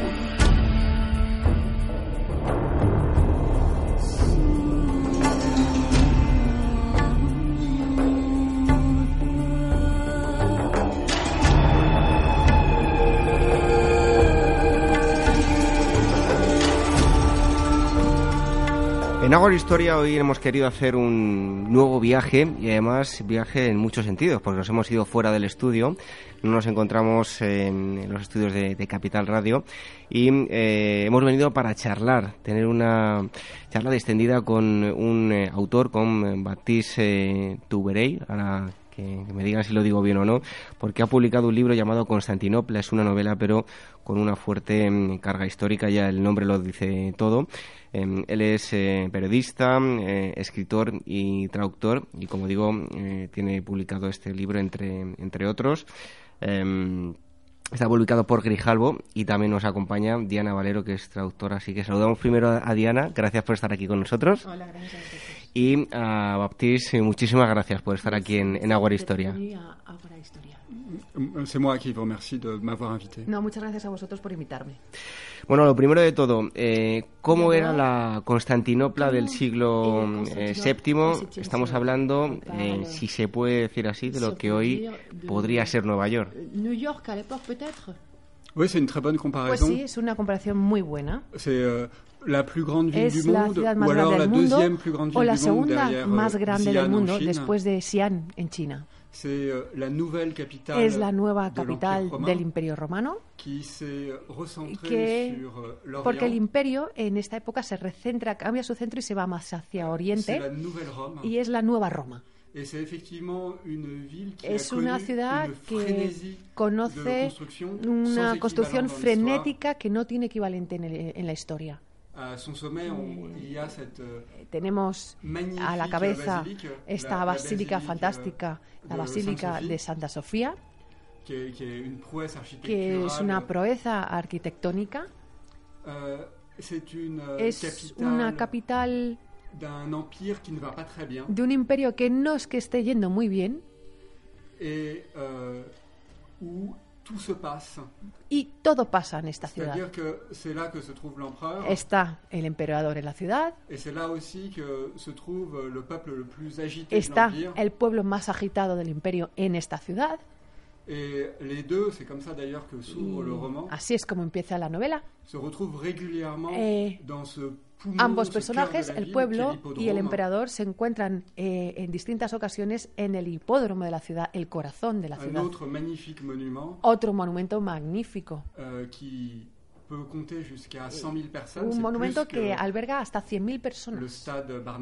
En Agua Historia hoy hemos querido hacer un nuevo viaje y además viaje en muchos sentidos, porque nos hemos ido fuera del estudio, no nos encontramos en los estudios de, Capital Radio y eh, hemos venido para charlar, tener una charla distendida con un eh, autor, con Baptiste eh, Tuberey, ahora que, me digan si lo digo bien o no, porque ha publicado un libro llamado Constantinopla. Es una novela, pero con una fuerte mm, carga histórica, ya el nombre lo dice todo. Em, él es eh, periodista, eh, escritor y traductor, y como digo, eh, tiene publicado este libro entre, entre otros. Em, está publicado por Grijalvo y también nos acompaña Diana Valero, que es traductora. Así que saludamos primero a Diana. Gracias por estar aquí con nosotros. Hola, gracias Y a Baptiste, muchísimas gracias por estar aquí en, en Agua Historia. C'est moi qui vous remercie de m'avoir invité. No, muchas gracias a vosotros por invitarme. Bueno, lo primero de todo, eh, ¿cómo era la Constantinopla del siglo VII? Eh, Estamos hablando, eh, si se puede decir así, de lo que hoy podría ser Nueva York. New York à l'époque peut-être. Oui, c'est une très bonne comparaison. Pues sí, es una comparación muy buena. C'est euh, la plus grande ville es du la monde, ciudad más ou alors grande la del mundo, deuxième plus grande o ville la du monde segunda derrière más grande Xi'an del en mundo Chine. después de Xi'an en China. C'est euh, la nouvelle capitale Es la nueva de capital l'Empire romain del Imperio Romano, qui s'est recentrée que, sur euh, l'Orient. porque el imperio en esta época se recentra, cambia su centro y se va más hacia C'est Oriente, la nouvelle Rome. y es la nueva Roma. Es una ciudad que conoce una construcción frenética que no tiene equivalente en, el- en la historia. Son sommet, on- il y a cette euh, Tenemos a la cabeza esta la- basílica basilique, fantástica, euh, la basílica de Santa Sofía, prouesse que es una proeza arquitectónica, Euh, euh, es una capital d'un empire qui ne va pas très bien de un imperio que no es que esté yendo muy bien et euh, où tout se passe. y todo pasa en esta ciudad. C'est-à-dire que c'est là que se trouve l'empereur Está el emperador en la ciudad, et c'est là aussi que se trouve le peuple le plus agité de está l'empire. el pueblo más agitado del imperio en esta ciudad. Et les deux, c'est comme ça d'ailleurs que s'ouvre le roman, Así es como empieza la novela. se retrouvent régulièrement Eh, dans ce Ambos personajes, el pueblo y el emperador, se encuentran eh, en distintas ocasiones en el hipódromo de la ciudad, el corazón de la ciudad. Otro monumento magnífico. euh, qui peut compter jusqu'à 100 000 personnes. Un monumento que alberga hasta 100.000 le personas.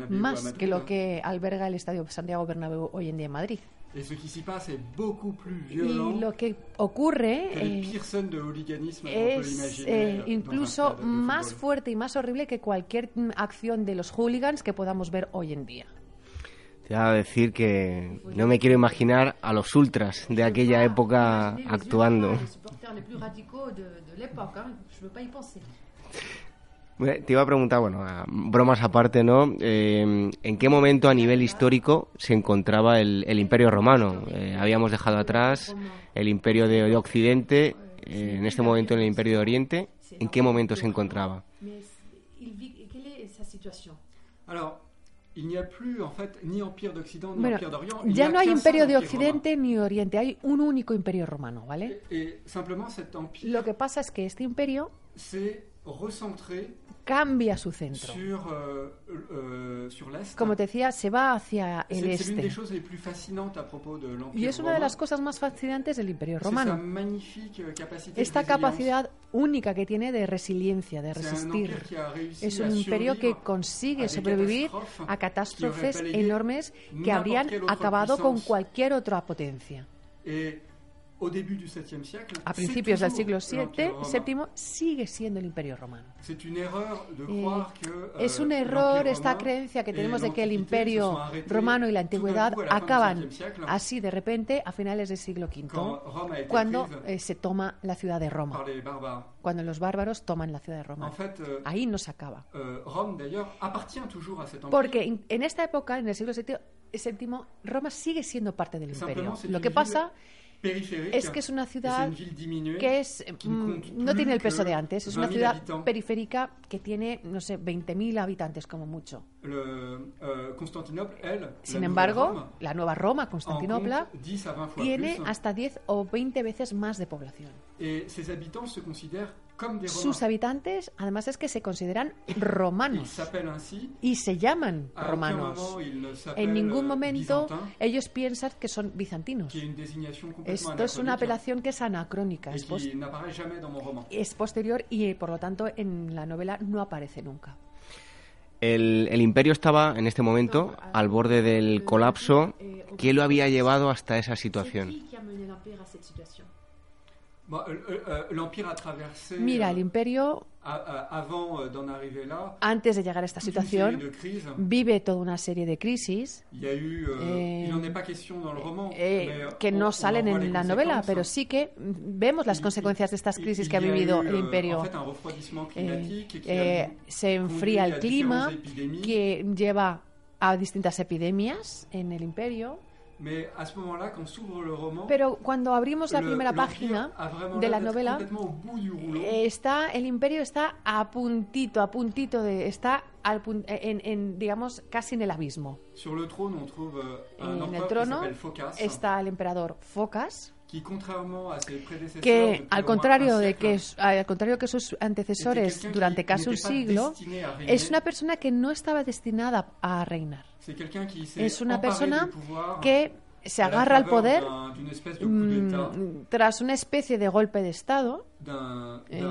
Más que lo que alberga el estadio Santiago Bernabéu hoy en día en Madrid. Et ce qui s'y passe est beaucoup plus Y lo que ocurre eh, es imaginer eh, incluso más fuerte y más horrible que cualquier acción de los hooligans que podamos ver hoy en día. Te voy a decir que no me quiero imaginar a los ultras de aquella época actuando. Te iba a preguntar, bueno, a- bromas aparte, ¿no? Eh, ¿En qué momento a nivel histórico se encontraba el, el Imperio Romano? Eh, habíamos dejado atrás el Imperio de, de Occidente, eh, en este momento en el Imperio de Oriente. ¿En qué momento se encontraba? Alors, il n'y a plus en fait ni empire d'Occident ni Bueno, empire d'Orient. ya no hay imperio de. Occidente ni Oriente, hay un único imperio romano, ¿vale? Cet empire Lo que pasa es que este imperio recentré cambia su centro. sur, euh, euh, sur. Como te decía, se va hacia el este. Y es una de las cosas más fascinantes del imperio romano. euh, Esta capacidad única que tiene de resiliencia, de resistir. Es un imperio que consigue sobrevivir a catástrofes enormes que habrían acabado con cualquier otra potencia. Et A principios del siglo VII, sigue siendo el imperio romano. Eh, euh, es un error l'Empire esta creencia que tenemos de que el imperio romano y la antigüedad acaban 7e siècle, así de repente a finales del siglo V, cuando eh, se toma la ciudad de Roma, cuando los bárbaros toman la ciudad de Roma. Euh, Ahí no se acaba. euh. Porque en, esta época, en el siglo VII, Roma sigue siendo parte del imperio. Lo que pasa es que es una ciudad que es mm, no tiene el peso de antes, es una 20 000 ciudad periférica que tiene, no sé, 20.000 habitantes como mucho. Le, euh, Constantinople, elle, Sin la embargo, Rome, la nueva Roma, Constantinopla, compte 10 à 20 fois tiene plus. hasta 10 o 20 veces más de población. Et ses habitants se. Sus habitantes, además, es que se consideran (coughs) romanos ainsi. y se llaman romanos. En ningún euh, momento ellos piensan que son bizantinos. Esto es una apelación que es anacrónica, es, es posterior y, por lo tanto, en la novela no aparece nunca. El, imperio estaba en este momento al borde del colapso. ¿Qué lo había llevado hasta esa situación? Mira, el euh, imperio, avant euh, d'en arriver là, antes de llegar a esta situación, vive toda una serie de crisis euh, Eh, eh, euh, que no salen en la novela, pero sí que vemos las consecuencias de estas crisis que ha vivido el euh, imperio. Eh, se enfría el clima que lleva a distintas epidemias en el imperio. Mais à ce moment-là, quand s'ouvre le roman, Pero cuando abrimos la le- primera l'Empire página a vraiment de l'air la d'être novela, complètement au bout du rouleau. eh, está el imperio está a puntito, a puntito de está al pun- en, en, digamos casi en el abismo. Sur le trône, on trouve euh, un En empereur el qui trono s'appelle Phocas, está el emperador Focas, qui, contrairement à ses prédécesseurs, que depuis al au moins contrario un de siècle, que al contrario que sus antecesores quelqu'un durante casi un n'était pas siglo, destiné es una persona que no estaba destinada a reinar. Es una persona que se agarra al poder mm, tras una especie de golpe de Estado eh,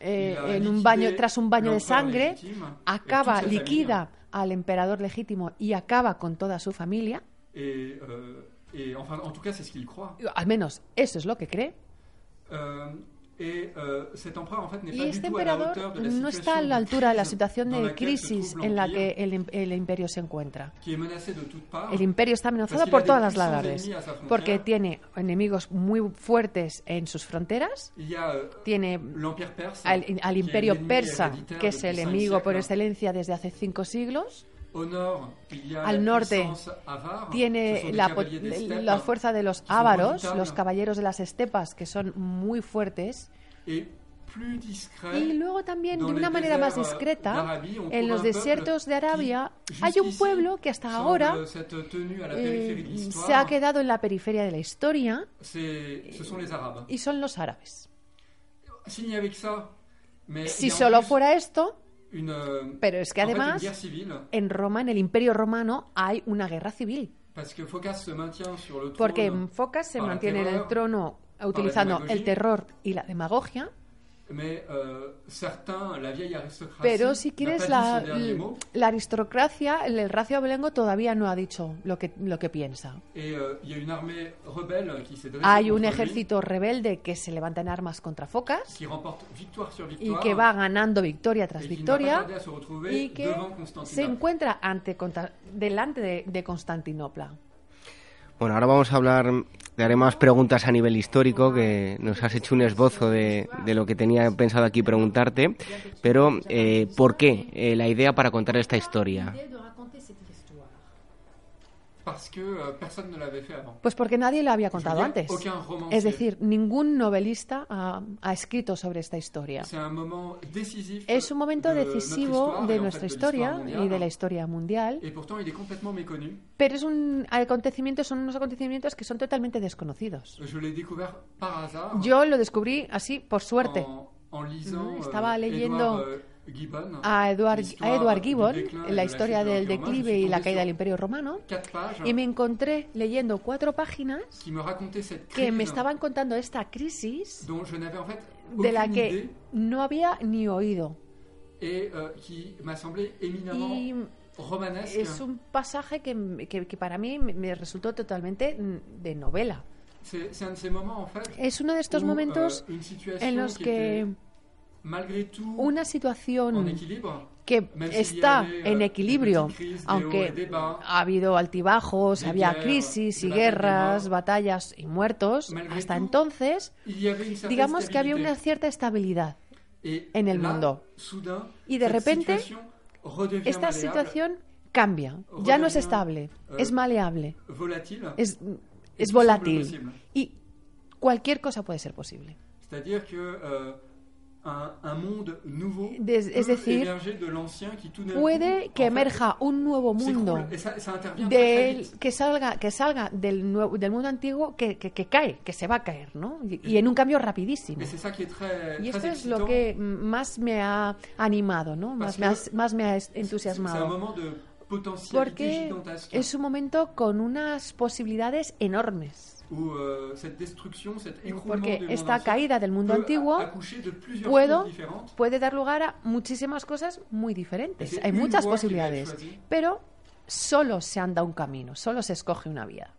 eh, en un baño tras un baño de sangre acaba liquida al emperador legítimo y acaba con toda su familia. Euh, al menos eso es lo que cree. Euh, et euh, cet empereur, en fait, n'est pas y este emperador no está a la altura de la situación de crisis en la que el, im- el imperio se encuentra. El imperio está amenazado por todas las lados, porque tiene enemigos muy fuertes en sus fronteras, a euh, tiene perse, al, imperio persa, que es el enemigo por excelencia desde hace cinco siglos. Al norte tiene la, la fuerza de los ávaros, los caballeros de las estepas, que son muy fuertes. Y luego también, de una manera más euh, discreta, on en los desiertos de Arabia hay un pueblo que hasta ahora eh, se ha quedado en la periferia de la historia. Y son los árabes. Si solo fuera esto, une, pero es que además en Roma, en el imperio romano, hay una guerra civil. Porque Focas se mantiene en el trono utilizando el terror y la demagogia, euh, pero si quieres la, la aristocracia, el, el racio abolengo todavía no ha dicho lo que, lo que piensa. Euh, Hay un ejército rebelde que se levanta en armas contra Focas y que va ganando victoria tras victoria y que se encuentra ante, delante de, de Constantinopla. Bueno, ahora vamos a hablar, le haré más preguntas a nivel histórico, que nos has hecho un esbozo de, de lo que tenía pensado aquí preguntarte, pero eh, ¿por qué eh, la idea para contar esta historia? Parce que euh, personne ne l'avait fait avant. Pues porque nadie lo había contado antes. aucun romancier. Es decir, ningún novelista ha, ha escrito sobre esta historia. C'est un moment décisif Es un momento de decisivo de nuestra historia y de la historia mundial, Et pourtant, il est complètement méconnu. pero es un acontecimiento, son unos acontecimientos que son totalmente desconocidos. Je l'ai découvert par hasard Yo lo descubrí así por suerte. en, en lisant estaba euh, leyendo euh, a Edward, a Edward Gibbon, la historia del declive y la caída del Imperio Romano y me encontré leyendo cuatro páginas que me estaban contando esta crisis de la que no había ni oído. euh, Y es un pasaje que, que- que para mí me- resultó totalmente de novela. Es uno de estos momentos euh, en los que una situación que está euh, en equilibrio, hauts aunque ha habido altibajos, había crisis y guerras, batallas y muertos, hasta entonces, digamos que había una cierta estabilidad. En el mundo. Y de repente, Esta situación cambia, ya no es estable, euh, es maleable, es, es volátil y cualquier cosa puede ser posible. Es decir, Puede que emerja un nuevo mundo del, que salga que salga del nuevo del mundo antiguo que, que, que cae, que se va a caer, ¿no? Y, en un cambio rapidísimo. Y esto es lo que más me ha animado, ¿no? Más más me ha entusiasmado. porque es un momento con unas posibilidades enormes. Euh, Porque esta caída del mundo antiguo puedo, puede dar lugar a muchísimas cosas muy diferentes. Es Hay muchas posibilidades, pero solo se anda un camino, solo se escoge una vía.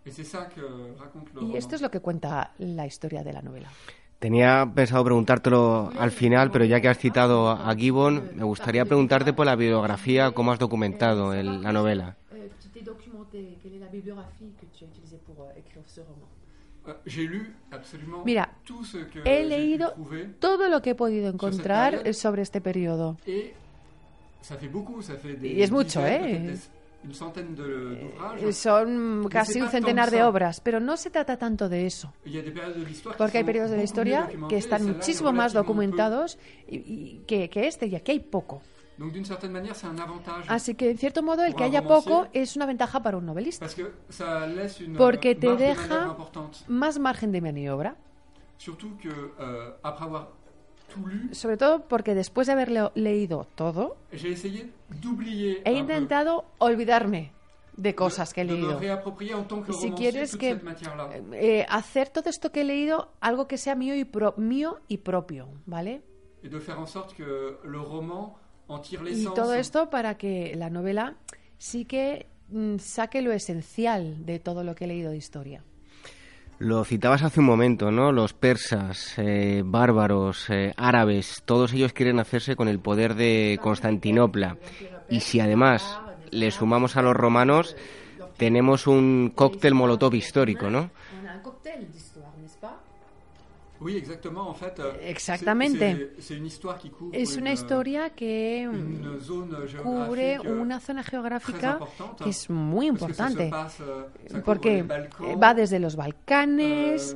Y esto es lo que cuenta la historia de la novela. Tenía pensado preguntártelo al final, pero ya que has citado a Gibbon, me gustaría preguntarte por la bibliografía, cómo has documentado el- la novela. Mira, ce que he leído todo lo que he podido encontrar sobre este periodo. Y es mucho, ¿eh? Eh, Son casi un centenar de obras, pero no se trata tanto de eso. Porque hay periodos de la historia que están muchísimo más documentados y, y que, que este, y aquí hay poco. Así que, en cierto modo, el que haya poco es una ventaja para un novelista. Porque marge te deja más margen de maniobra. Euh, Sobre todo porque después de haberlo leído todo, he intentado olvidarme de cosas que he leído. Y si quieres que matière-là. eh, hacer todo esto que he leído algo que sea mío y, pro- mío y propio, ¿vale? Et de faire en sorte que le roman Y todo esto para que la novela sí que mm, saque lo esencial de todo lo que he leído de historia. Lo citabas hace un momento, ¿no? Los persas, eh, bárbaros, eh, árabes, todos ellos quieren hacerse con el poder de Constantinopla. Y si además le sumamos a los romanos, tenemos un cóctel molotov histórico, ¿no? Oui, exactement. En fait, euh, Exactamente. c'est- c'est- c'est une histoire qui couvre Es una une, historia que une zone cubre euh, una zona geográfica que es muy parce importante passe, euh, porque Balkans, va desde los Balcanes,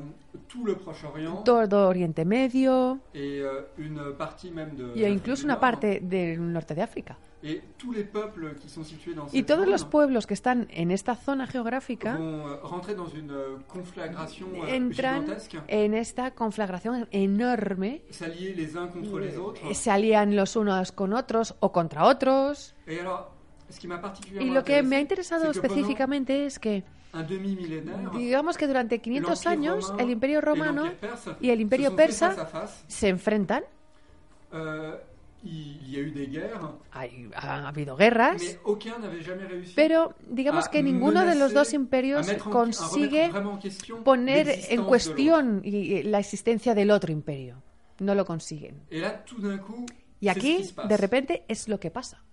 todo Oriente Medio et une partie même de y incluso una parte del norte de África. Y todos los pueblos que están en esta zona geográfica euh, euh, euh, entran en esta conflagración enorme, autres. se alían los unos con otros o contra otros. Y lo que me ha interesado específicamente es que digamos que durante 500 l'Empire años el imperio romano y el imperio persa se enfrentan. Il y a eu des guerres, Hay, ha habido guerras, mais aucun jamais réussi pero digamos que ninguno de los dos imperios en- consigue poner en cuestión y- la existencia del otro imperio. No lo consiguen. Et là, tout coup, Y aquí, de repente, es lo que pasa.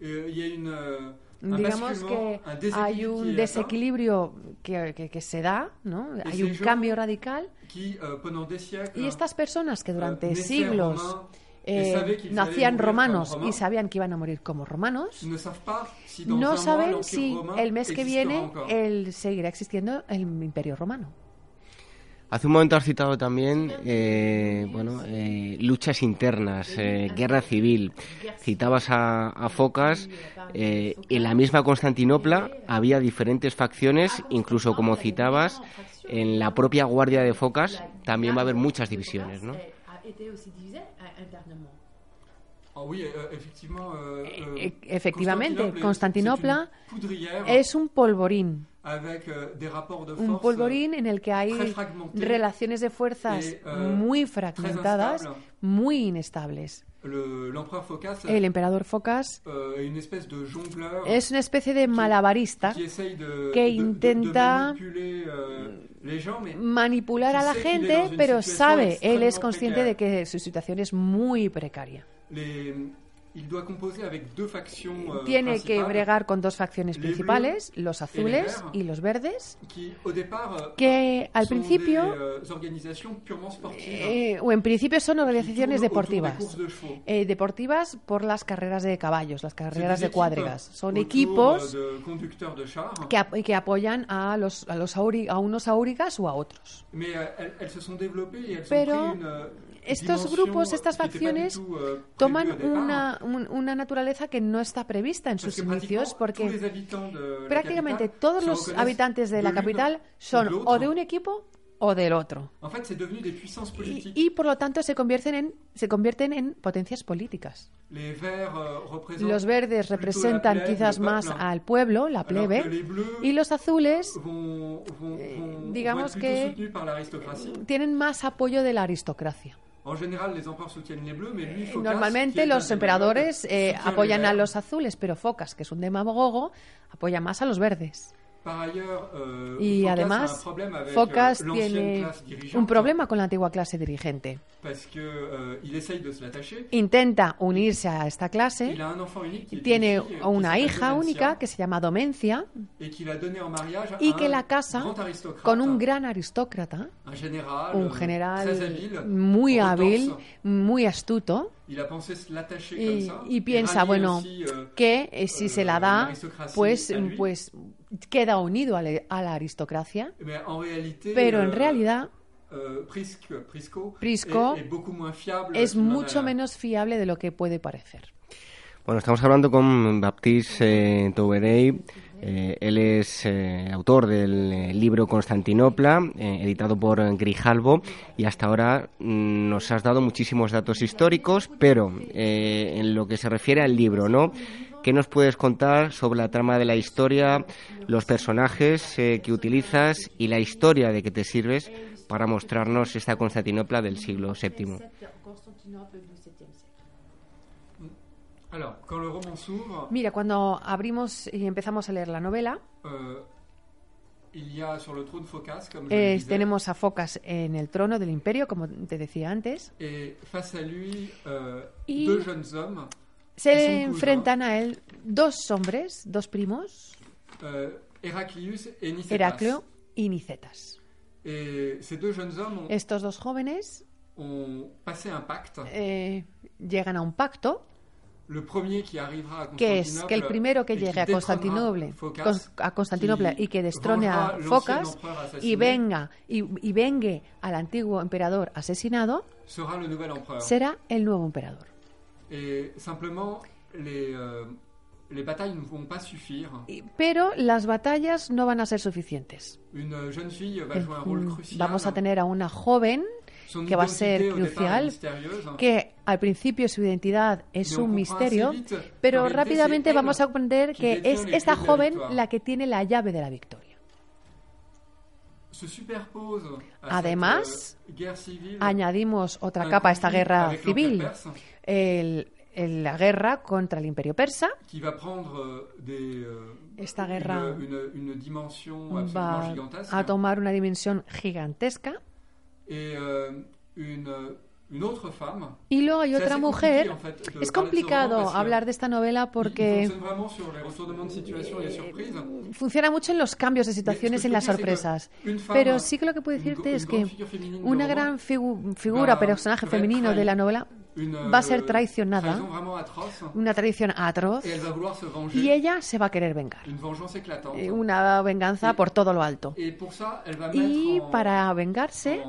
Euh, y a une, euh, Digamos que hay un desequilibrio que, que- que se da, ¿no? Hay un cambio radical qui, euh, siècles, y estas personas que durante siglos eh, nacían romanos y sabían que iban a morir como romanos, no saben si el mes que viene el, seguirá existiendo el imperio romano. Hace un momento has citado también eh, bueno, eh, luchas internas, eh, guerra civil. Citabas a, a Focas. eh, en la misma Constantinopla había diferentes facciones, incluso como citabas, en la propia Guardia de Focas también va a haber muchas divisiones, ¿no? Ah oui, euh, effectivement, euh, euh, E- Efectivamente, Constantinopla es un polvorín. avec euh, des rapports de Un polvorín en el que hay relaciones de fuerzas et, muy fragmentadas. Muy inestables. Le- El emperador Focas euh, est une espèce de jongleur es una especie de malabarista de, que de- de- de intenta euh, gens, manipular a la gente, pero sabe, él es consciente de que su situación es muy precaria. les, il doit composer avec deux factions euh, Tiene que bregar con dos facciones les principales, los azules y los verdes, qui, au départ, euh, que al principio, euh, eh, o en principio son organizaciones deportivas. de. Eh, deportivas por las carreras de caballos, las carreras de cuadrigas. Son equipos de de que, ap- que apoyan a los, a, los a unos aurigas o a otros. mais elles, elles se sont elles Pero ont estos grupos, estas facciones, prévue toman una, un- una naturaleza que no está prevista en sus inicios porque prácticamente todos los habitantes de la capital son o de un equipo o del otro. Y, y, por lo tanto se convierten en, se convierten en potencias políticas. Euh, Los verdes representan quizás más al pueblo, la plebe, y los azules vont, digamos que- tienen más apoyo de la aristocracia. En général, les empereurs soutiennent les bleus, mais lui, Phocas, qui Normalmente los emperadores eh, apoyan a los azules, pero Focas, que es un demagogo, apoya más a los verdes. Euh, Y además, Focas euh, tiene un problema con la antigua clase dirigente. euh. Intenta unirse a esta clase, tiene una hija única que se llama Domencia. Y que la casa con un gran aristócrata, un general muy hábil, muy astuto, y, y piensa, bueno, que eh, si se la da, pues, pues queda unido a la, a la aristocracia, réalité, pero en euh, realidad euh, Prisco, Prisco, Prisco est, est beaucoup moins fiable es mucho menos fiable de lo que puede parecer. Bueno, estamos hablando con Baptiste eh. Eh, él es eh, autor del eh, libro Constantinopla, eh, editado por Grijalvo, y hasta ahora mm, nos has dado muchísimos datos históricos, pero eh, en lo que se refiere al libro, ¿no? ¿Qué nos puedes contar sobre la trama de la historia, los personajes eh, que utilizas y la historia de que te sirves para mostrarnos esta Constantinopla del siglo VII? Mira, cuando abrimos y empezamos a leer la novela, eh, disais, tenemos a Focas en el trono del imperio, como te decía antes, euh, Y- se enfrentan a él dos hombres, dos primos, Heraclius. Heracleo y Nicetas. Deux jeunes hommes ont, Estos dos jóvenes un pacte. eh, llegan a un pacto Le premier qui arrivera a que es que el primero que llegue a détrônera Constantinopla, Phocas, con- a Constantinopla qui y que destrone a Focas y venga y, y vengue al antiguo emperador asesinado, será el nuevo emperador. Et simplement, les, euh, les batailles ne vont pas suffire. Y- Pero las batallas no van a ser suficientes. Une jeune fille va jouer un rôle crucial. Vamos a tener a una joven que va a ser crucial, que al principio su identidad es un misterio, pero rápidamente vamos a comprender que es esta joven la que tiene la llave de la victoria. Además, euh, Añadimos otra capa a esta guerra civil, el- el- la guerra contra el imperio persa, va euh, des, euh, Esta guerra une, une, une va a tomar una dimensión gigantesca. et euh, femme. Y luego hay otra mujer. en fait, Es complicado hablar de esta novela porque de funciona mucho en los cambios de situaciones y en las sorpresas. Pero sí que lo que puedo decirte es que una gran figu- figura, personaje femenino de la novela va a ser euh, traicionada, una traición atroz, y ella se va a querer vengar. Eh, Una venganza por todo lo alto. Y para vengarse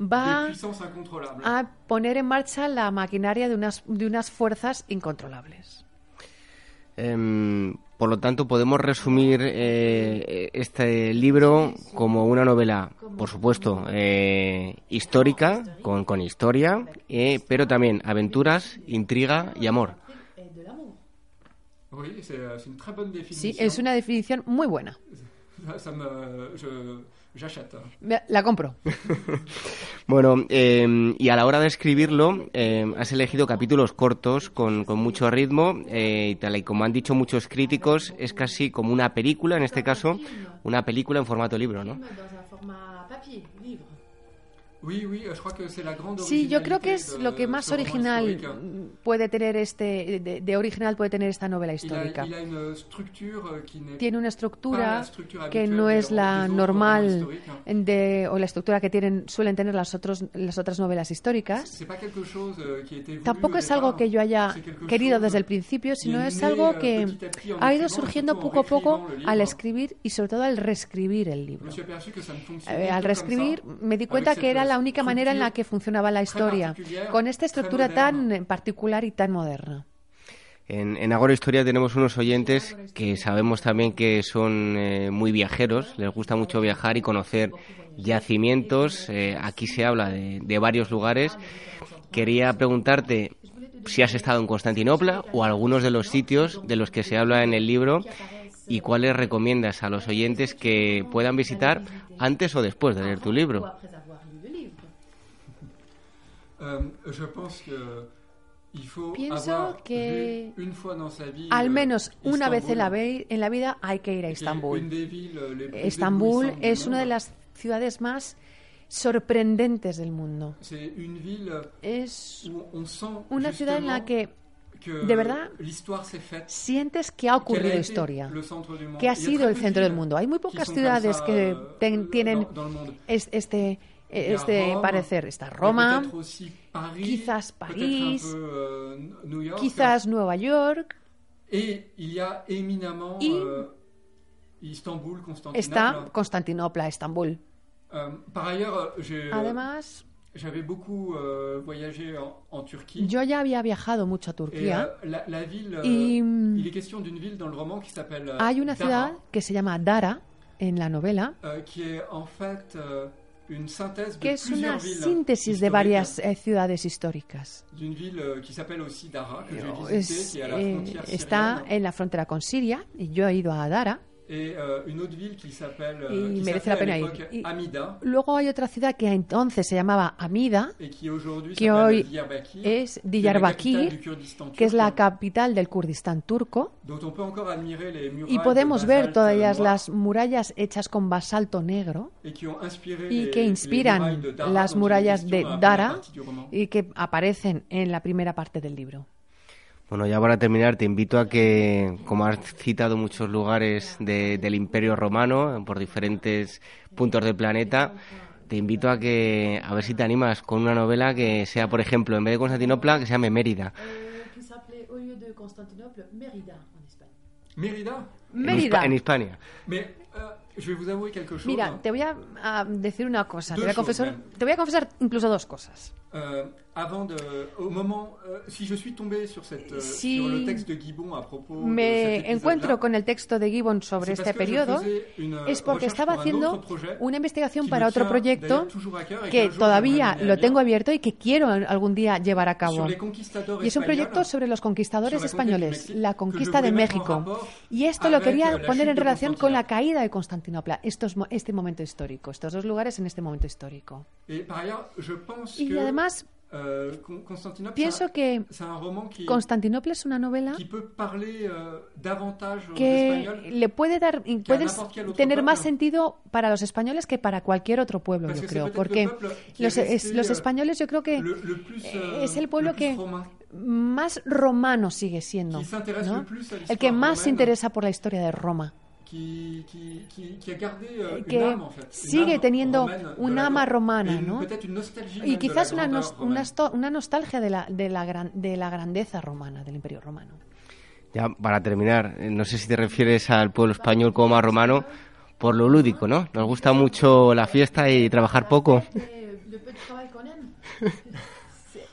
va a poner en marcha la maquinaria de unas, de unas fuerzas incontrolables. Em, por lo tanto, podemos resumir eh, este libro como una novela, por supuesto, eh, histórica, con, con historia, eh, pero también aventuras, intriga y amor. Euh. Sí, es una definición muy buena. La compro. (laughs) Bueno, eh, y a la hora de escribirlo, eh, has elegido capítulos cortos con, con mucho ritmo eh, y tal y como han dicho muchos críticos, es casi como una película, en este caso, una película en formato libro, ¿no? Oui, oui, je crois que c'est la grande Sí, yo creo que es de lo que más original puede tener este, de, de original puede tener esta novela Il a, histórica. il a une structure euh, Tiene una estructura que no es la normal de, o la estructura que tienen suelen tener las, otros, las otras novelas históricas. Pas chose euh, qui Tampoco es algo que yo haya querido desde el principio, sino es algo euh, que ha ido surgiendo poco a poco al escribir y sobre todo al reescribir el libro. Eh, al reescribir me di cuenta que era la única manera en la que funcionaba la historia, con esta estructura tan particular y tan moderna. En, en Agora Historia tenemos unos oyentes que sabemos también que son eh, muy viajeros, les gusta mucho viajar y conocer yacimientos. Eh, aquí se habla de, de varios lugares. Quería preguntarte si has estado en Constantinopla o algunos de los sitios de los que se habla en el libro y cuáles recomiendas a los oyentes que puedan visitar antes o después de leer tu libro. Pienso que al menos una vez en la, en la vida hay que ir a Estambul. Estambul es una de las ciudades más sorprendentes del mundo. Es una ciudad en la que de verdad sientes que ha ocurrido historia, que ha sido el centro del mundo. Hay muy pocas ciudades que tienen este este parecer. Está Roma, quizás París, quizás Nueva York. Y está Constantinopla, Estambul. Además, yo ya había viajado mucho a Turquía y hay una ciudad que se llama Dara en la novela que es una síntesis de varias eh, ciudades históricas. está en la frontera con Siria y yo he ido a Dara et euh, une autre ville qui s'appelle euh, y merece la pena ir. Y Amida. Luego hay otra ciudad que entonces se llamaba Amida, qui que hoy Diyarbakir, es Diyarbakir, que es la capital del Kurdistán turco. Y podemos ver todas las murallas hechas con basalto negro qui y que inspiran las murallas de Dara y que aparecen en la primera parte del libro. Bueno, ya para terminar, te invito a que, como has citado muchos lugares de- del Imperio Romano por diferentes puntos del planeta, te invito a que a ver si te animas con una novela que sea, por ejemplo, en vez de Constantinopla, que se llame Mérida. Constantinople, Mérida en España. Mérida En Mérida. Hispa- En Hispania. Mais je vais vous avouer quelque chose. Mira, te voy a, a decir una cosa. Te voy, a confesar, te voy a confesar incluso dos cosas. Euh, avant de, au moment, euh, si je suis tombé sur cette, euh, sur le texte de Gibbon à propos de Me épisode-là, encuentro con el texto de Gibbon sobre este periodo une es porque estaba haciendo una investigación para otro proyecto que todavía lo tengo abierto y que quiero algún día llevar a cabo. Y es un proyecto sobre los conquistadores españoles, la conquista de México. Y esto lo quería euh, poner en de relación con la caída de Constantinopla, estos, este momento histórico, estos dos lugares en este momento histórico. Y que además, euh, pienso que Constantinopla es una novela euh, que le puede dar puede tener más sentido para los españoles que para cualquier otro pueblo, yo creo, porque los, los euh, españoles yo creo que euh, es el pueblo que más romano sigue siendo, ¿no? el que más se interesa por la historia de Roma, qui, qui, qui, qui a gardé euh, une que âme, en fait, une sigue âme teniendo un ama romana, une- ¿no? une Y quizás una, nos- una, una nostalgia de la, de, la gran- de la grandeza romana, del imperio romano. Ya para terminar, eh, no sé si te refieres al pueblo español como a romano por lo lúdico, ¿no? Nos gusta mucho la fiesta y trabajar poco. (laughs)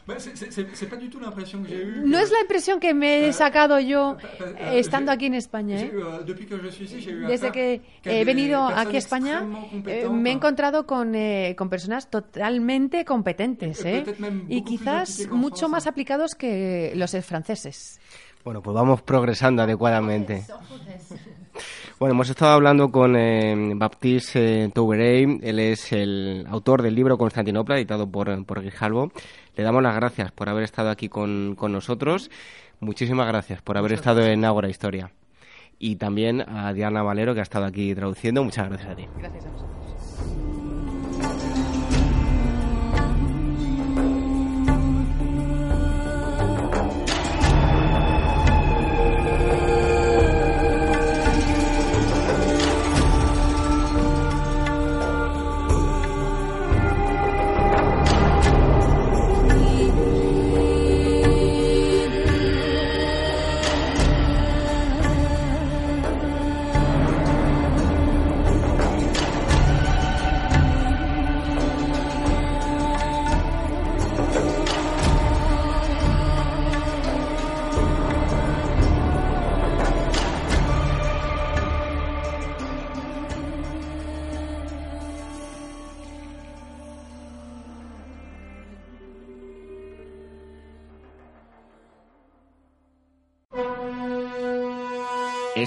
C'est- pas du tout l'impression que j'ai eue. No que- es la impresión que me he sacado yo eh, eh, estando aquí en España. ¿eh? eu, depuis que je suis ici, j'ai eu Desde que qu'à he venido aquí a España, eh, me he encontrado con, eh, con personas totalmente competentes Eh, ¿eh? y quizás mucho France, más aplicados que los franceses. Bueno, pues vamos progresando adecuadamente. Bueno, hemos estado hablando con eh, Baptiste eh, él es el autor del libro Constantinopla, editado por, por Grijalvo. Le damos las gracias por haber estado aquí con, con nosotros. Muchísimas gracias por haber estado en Ágora Historia. Y también a Diana Valero, que ha estado aquí traduciendo. Muchas gracias a ti. Gracias a vosotros.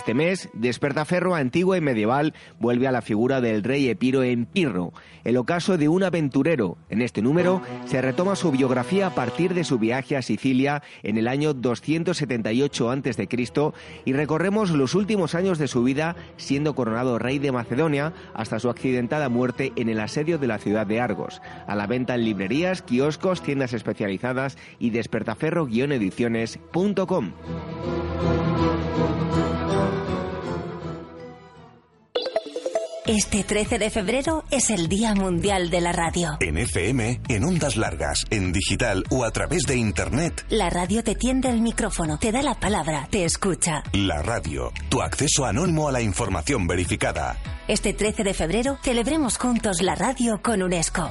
Este mes, Despertaferro antigua y medieval vuelve a la figura del rey Epiro en Pirro, el ocaso de un aventurero. En este número se retoma su biografía a partir de su viaje a Sicilia en el año 278 a.C. y recorremos los últimos años de su vida siendo coronado rey de Macedonia hasta su accidentada muerte en el asedio de la ciudad de Argos. A la venta en librerías, kioscos, tiendas especializadas y despertaferro-ediciones.com. Este 13 de febrero es el Día Mundial de la Radio. En FM, en ondas largas, en digital o a través de Internet. La radio te tiende el micrófono, te da la palabra, te escucha. La radio, tu acceso anónimo a la información verificada. Este 13 de febrero celebremos juntos la radio con UNESCO.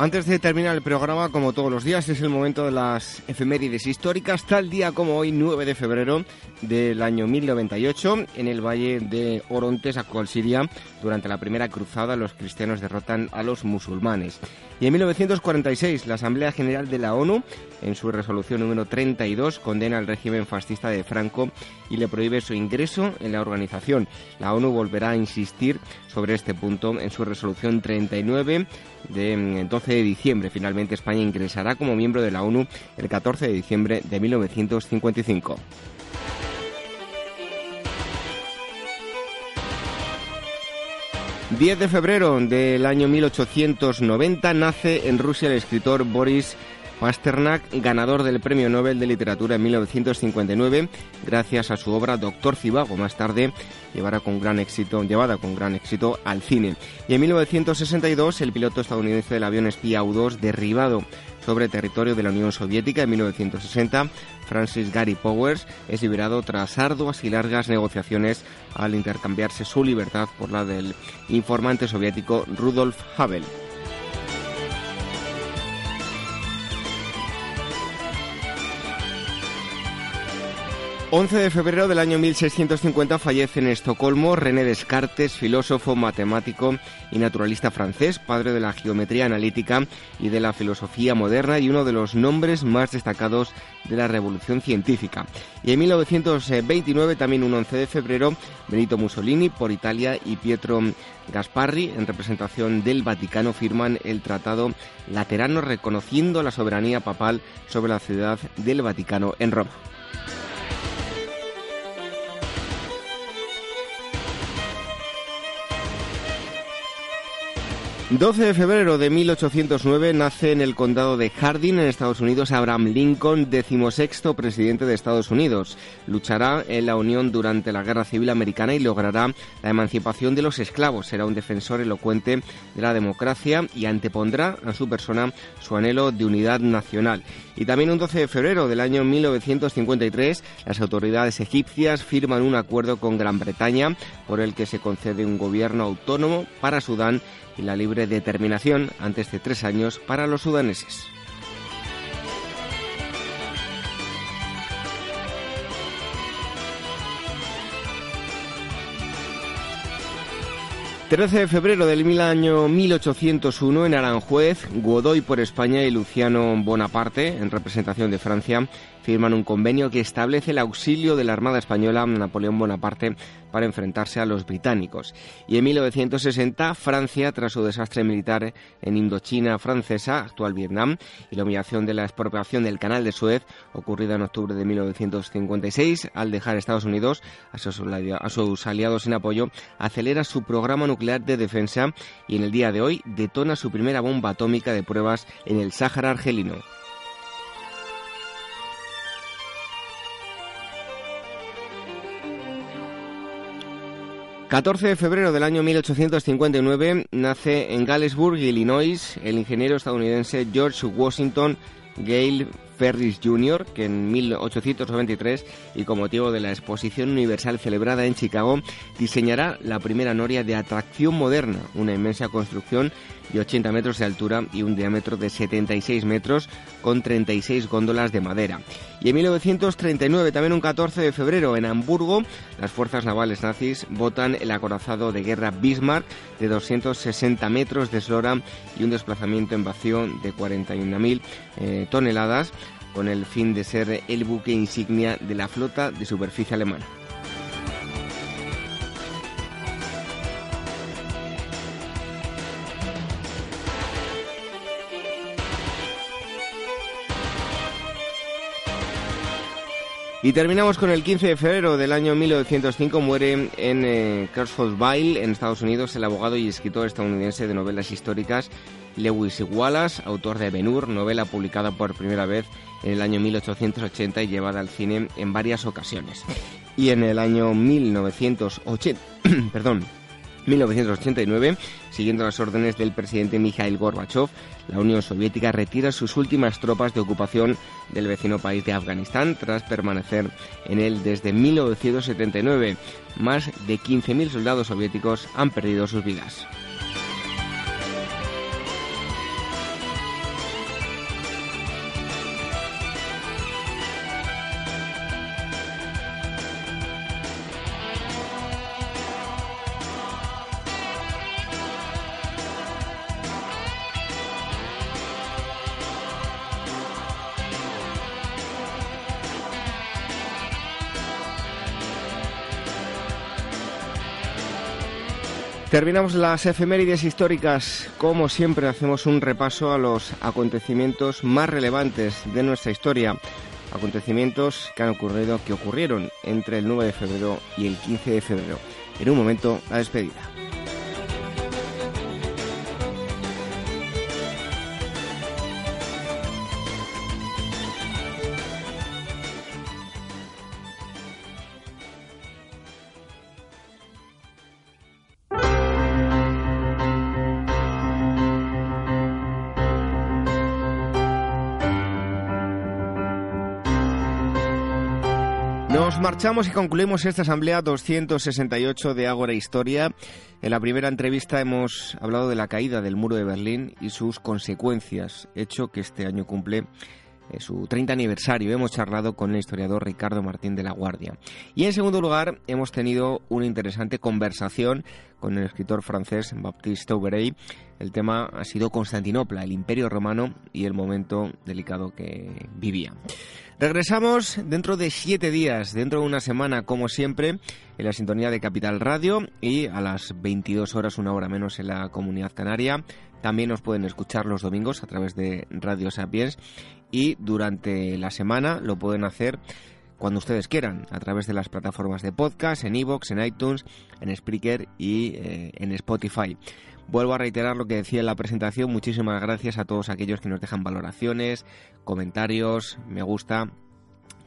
Antes de terminar el programa, como todos los días, es el momento de las efemérides históricas. Tal día como hoy, 9 de febrero del año 1098, en el valle de Orontes, actual Siria, durante la primera cruzada, los cristianos derrotan a los musulmanes. Y en 1946, la Asamblea General de la ONU, en su resolución número 32, condena al régimen fascista de Franco y le prohíbe su ingreso en la organización. La ONU volverá a insistir sobre este punto en su resolución 39 de 12 mm, de diciembre. Finalmente España ingresará como miembro de la ONU el 14 de diciembre de 1955. 10 de febrero del año 1890 nace en Rusia el escritor Boris Pasternak, ganador del Premio Nobel de Literatura en 1959, gracias a su obra Doctor Cibago. Más tarde llevará con gran éxito, llevada con gran éxito al cine. Y en 1962, el piloto estadounidense del avión espía U-2 derribado sobre territorio de la Unión Soviética en 1960, Francis Gary Powers es liberado tras arduas y largas negociaciones al intercambiarse su libertad por la del informante soviético Rudolf Havel. 11 de febrero del año 1650 fallece en Estocolmo René Descartes, filósofo, matemático y naturalista francés, padre de la geometría analítica y de la filosofía moderna y uno de los nombres más destacados de la revolución científica. Y en 1929, también un 11 de febrero, Benito Mussolini por Italia y Pietro Gasparri, en representación del Vaticano, firman el Tratado Laterano reconociendo la soberanía papal sobre la ciudad del Vaticano en Roma. 12 de febrero de 1809 nace en el condado de Hardin, en Estados Unidos, Abraham Lincoln, decimosexto presidente de Estados Unidos. Luchará en la Unión durante la Guerra Civil Americana y logrará la emancipación de los esclavos. Será un defensor elocuente de la democracia y antepondrá a su persona su anhelo de unidad nacional. Y también un 12 de febrero del año 1953, las autoridades egipcias firman un acuerdo con Gran Bretaña por el que se concede un gobierno autónomo para Sudán y la libre determinación antes de tres años para los sudaneses. 13 de febrero del año 1801 en Aranjuez, Godoy por España y Luciano Bonaparte, en representación de Francia, firman un convenio que establece el auxilio de la Armada Española Napoleón Bonaparte para enfrentarse a los británicos. Y en 1960, Francia, tras su desastre militar en Indochina francesa, actual Vietnam, y la humillación de la expropiación del Canal de Suez, ocurrida en octubre de 1956, al dejar Estados Unidos a sus, a sus aliados en apoyo, acelera su programa nuclear de defensa y en el día de hoy detona su primera bomba atómica de pruebas en el Sáhara argelino. 14 de febrero del año 1859 nace en Galesburg, Illinois, el ingeniero estadounidense George Washington Gale Ferris Jr., que en 1893, y con motivo de la Exposición Universal celebrada en Chicago, diseñará la primera noria de atracción moderna, una inmensa construcción de 80 metros de altura y un diámetro de 76 metros con 36 góndolas de madera. Y en 1939, también un 14 de febrero, en Hamburgo, las fuerzas navales nazis votan el acorazado de guerra Bismarck de 260 metros de eslora y un desplazamiento en vacío de 41.000 eh, toneladas con el fin de ser el buque insignia de la flota de superficie alemana. Y terminamos con el 15 de febrero del año 1905. Muere en eh, en Estados Unidos, el abogado y escritor estadounidense de novelas históricas Lewis Wallace, autor de Ben Hur, novela publicada por primera vez en el año 1880 y llevada al cine en varias ocasiones. Y en el año 1980, (clears throat) perdón, 1989, siguiendo las órdenes del presidente Mikhail Gorbachev, la Unión Soviética retira sus últimas tropas de ocupación del vecino país de Afganistán tras permanecer en él desde 1979. Más de 15.000 soldados soviéticos han perdido sus vidas. Terminamos las efemérides históricas. Como siempre, hacemos un repaso a los acontecimientos más relevantes de nuestra historia. Acontecimientos que han ocurrido, que ocurrieron entre el 9 de febrero y el 15 de febrero. En un momento, la despedida. Marchamos y concluimos esta asamblea 268 de Ágora Historia. En la primera entrevista hemos hablado de la caída del muro de Berlín y sus consecuencias, hecho que este año cumple eh, su 30 aniversario. Hemos charlado con el historiador Ricardo Martín de la Guardia. Y en segundo lugar, hemos tenido una interesante conversación con el escritor francés Baptiste Aubrey. El tema ha sido Constantinopla, el Imperio Romano y el momento delicado que vivía. Regresamos dentro de siete días, dentro de una semana, como siempre, en la sintonía de Capital Radio y a las 22 horas, una hora menos en la comunidad canaria. También nos pueden escuchar los domingos a través de Radio Sapiens y durante la semana lo pueden hacer cuando ustedes quieran, a través de las plataformas de podcast, en iVoox, en iTunes, en Spreaker y eh, en Spotify. Vuelvo a reiterar lo que decía en la presentación. Muchísimas gracias a todos aquellos que nos dejan valoraciones, comentarios, me gusta,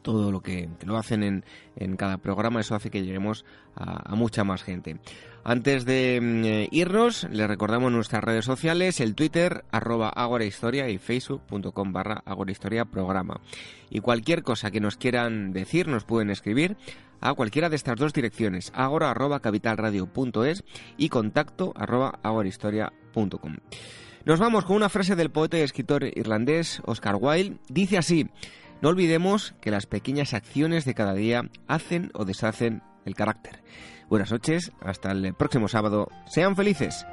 todo lo que, lo hacen en, en, cada programa. Eso hace que lleguemos a, mucha más gente. Antes de mm, eh, irnos, les recordamos nuestras redes sociales, el Twitter, arroba agorahistoria y facebook.com barra agorahistoria programa. Y cualquier cosa que nos quieran decir, nos pueden escribir a cualquiera de estas dos direcciones, agora arroba capitalradio.es y contacto arroba agorahistoria.com. Nos vamos con una frase del poeta y escritor irlandés Oscar Wilde. Dice así, no olvidemos que las pequeñas acciones de cada día hacen o deshacen el carácter. Buenas noches, hasta el próximo sábado. Sean felices.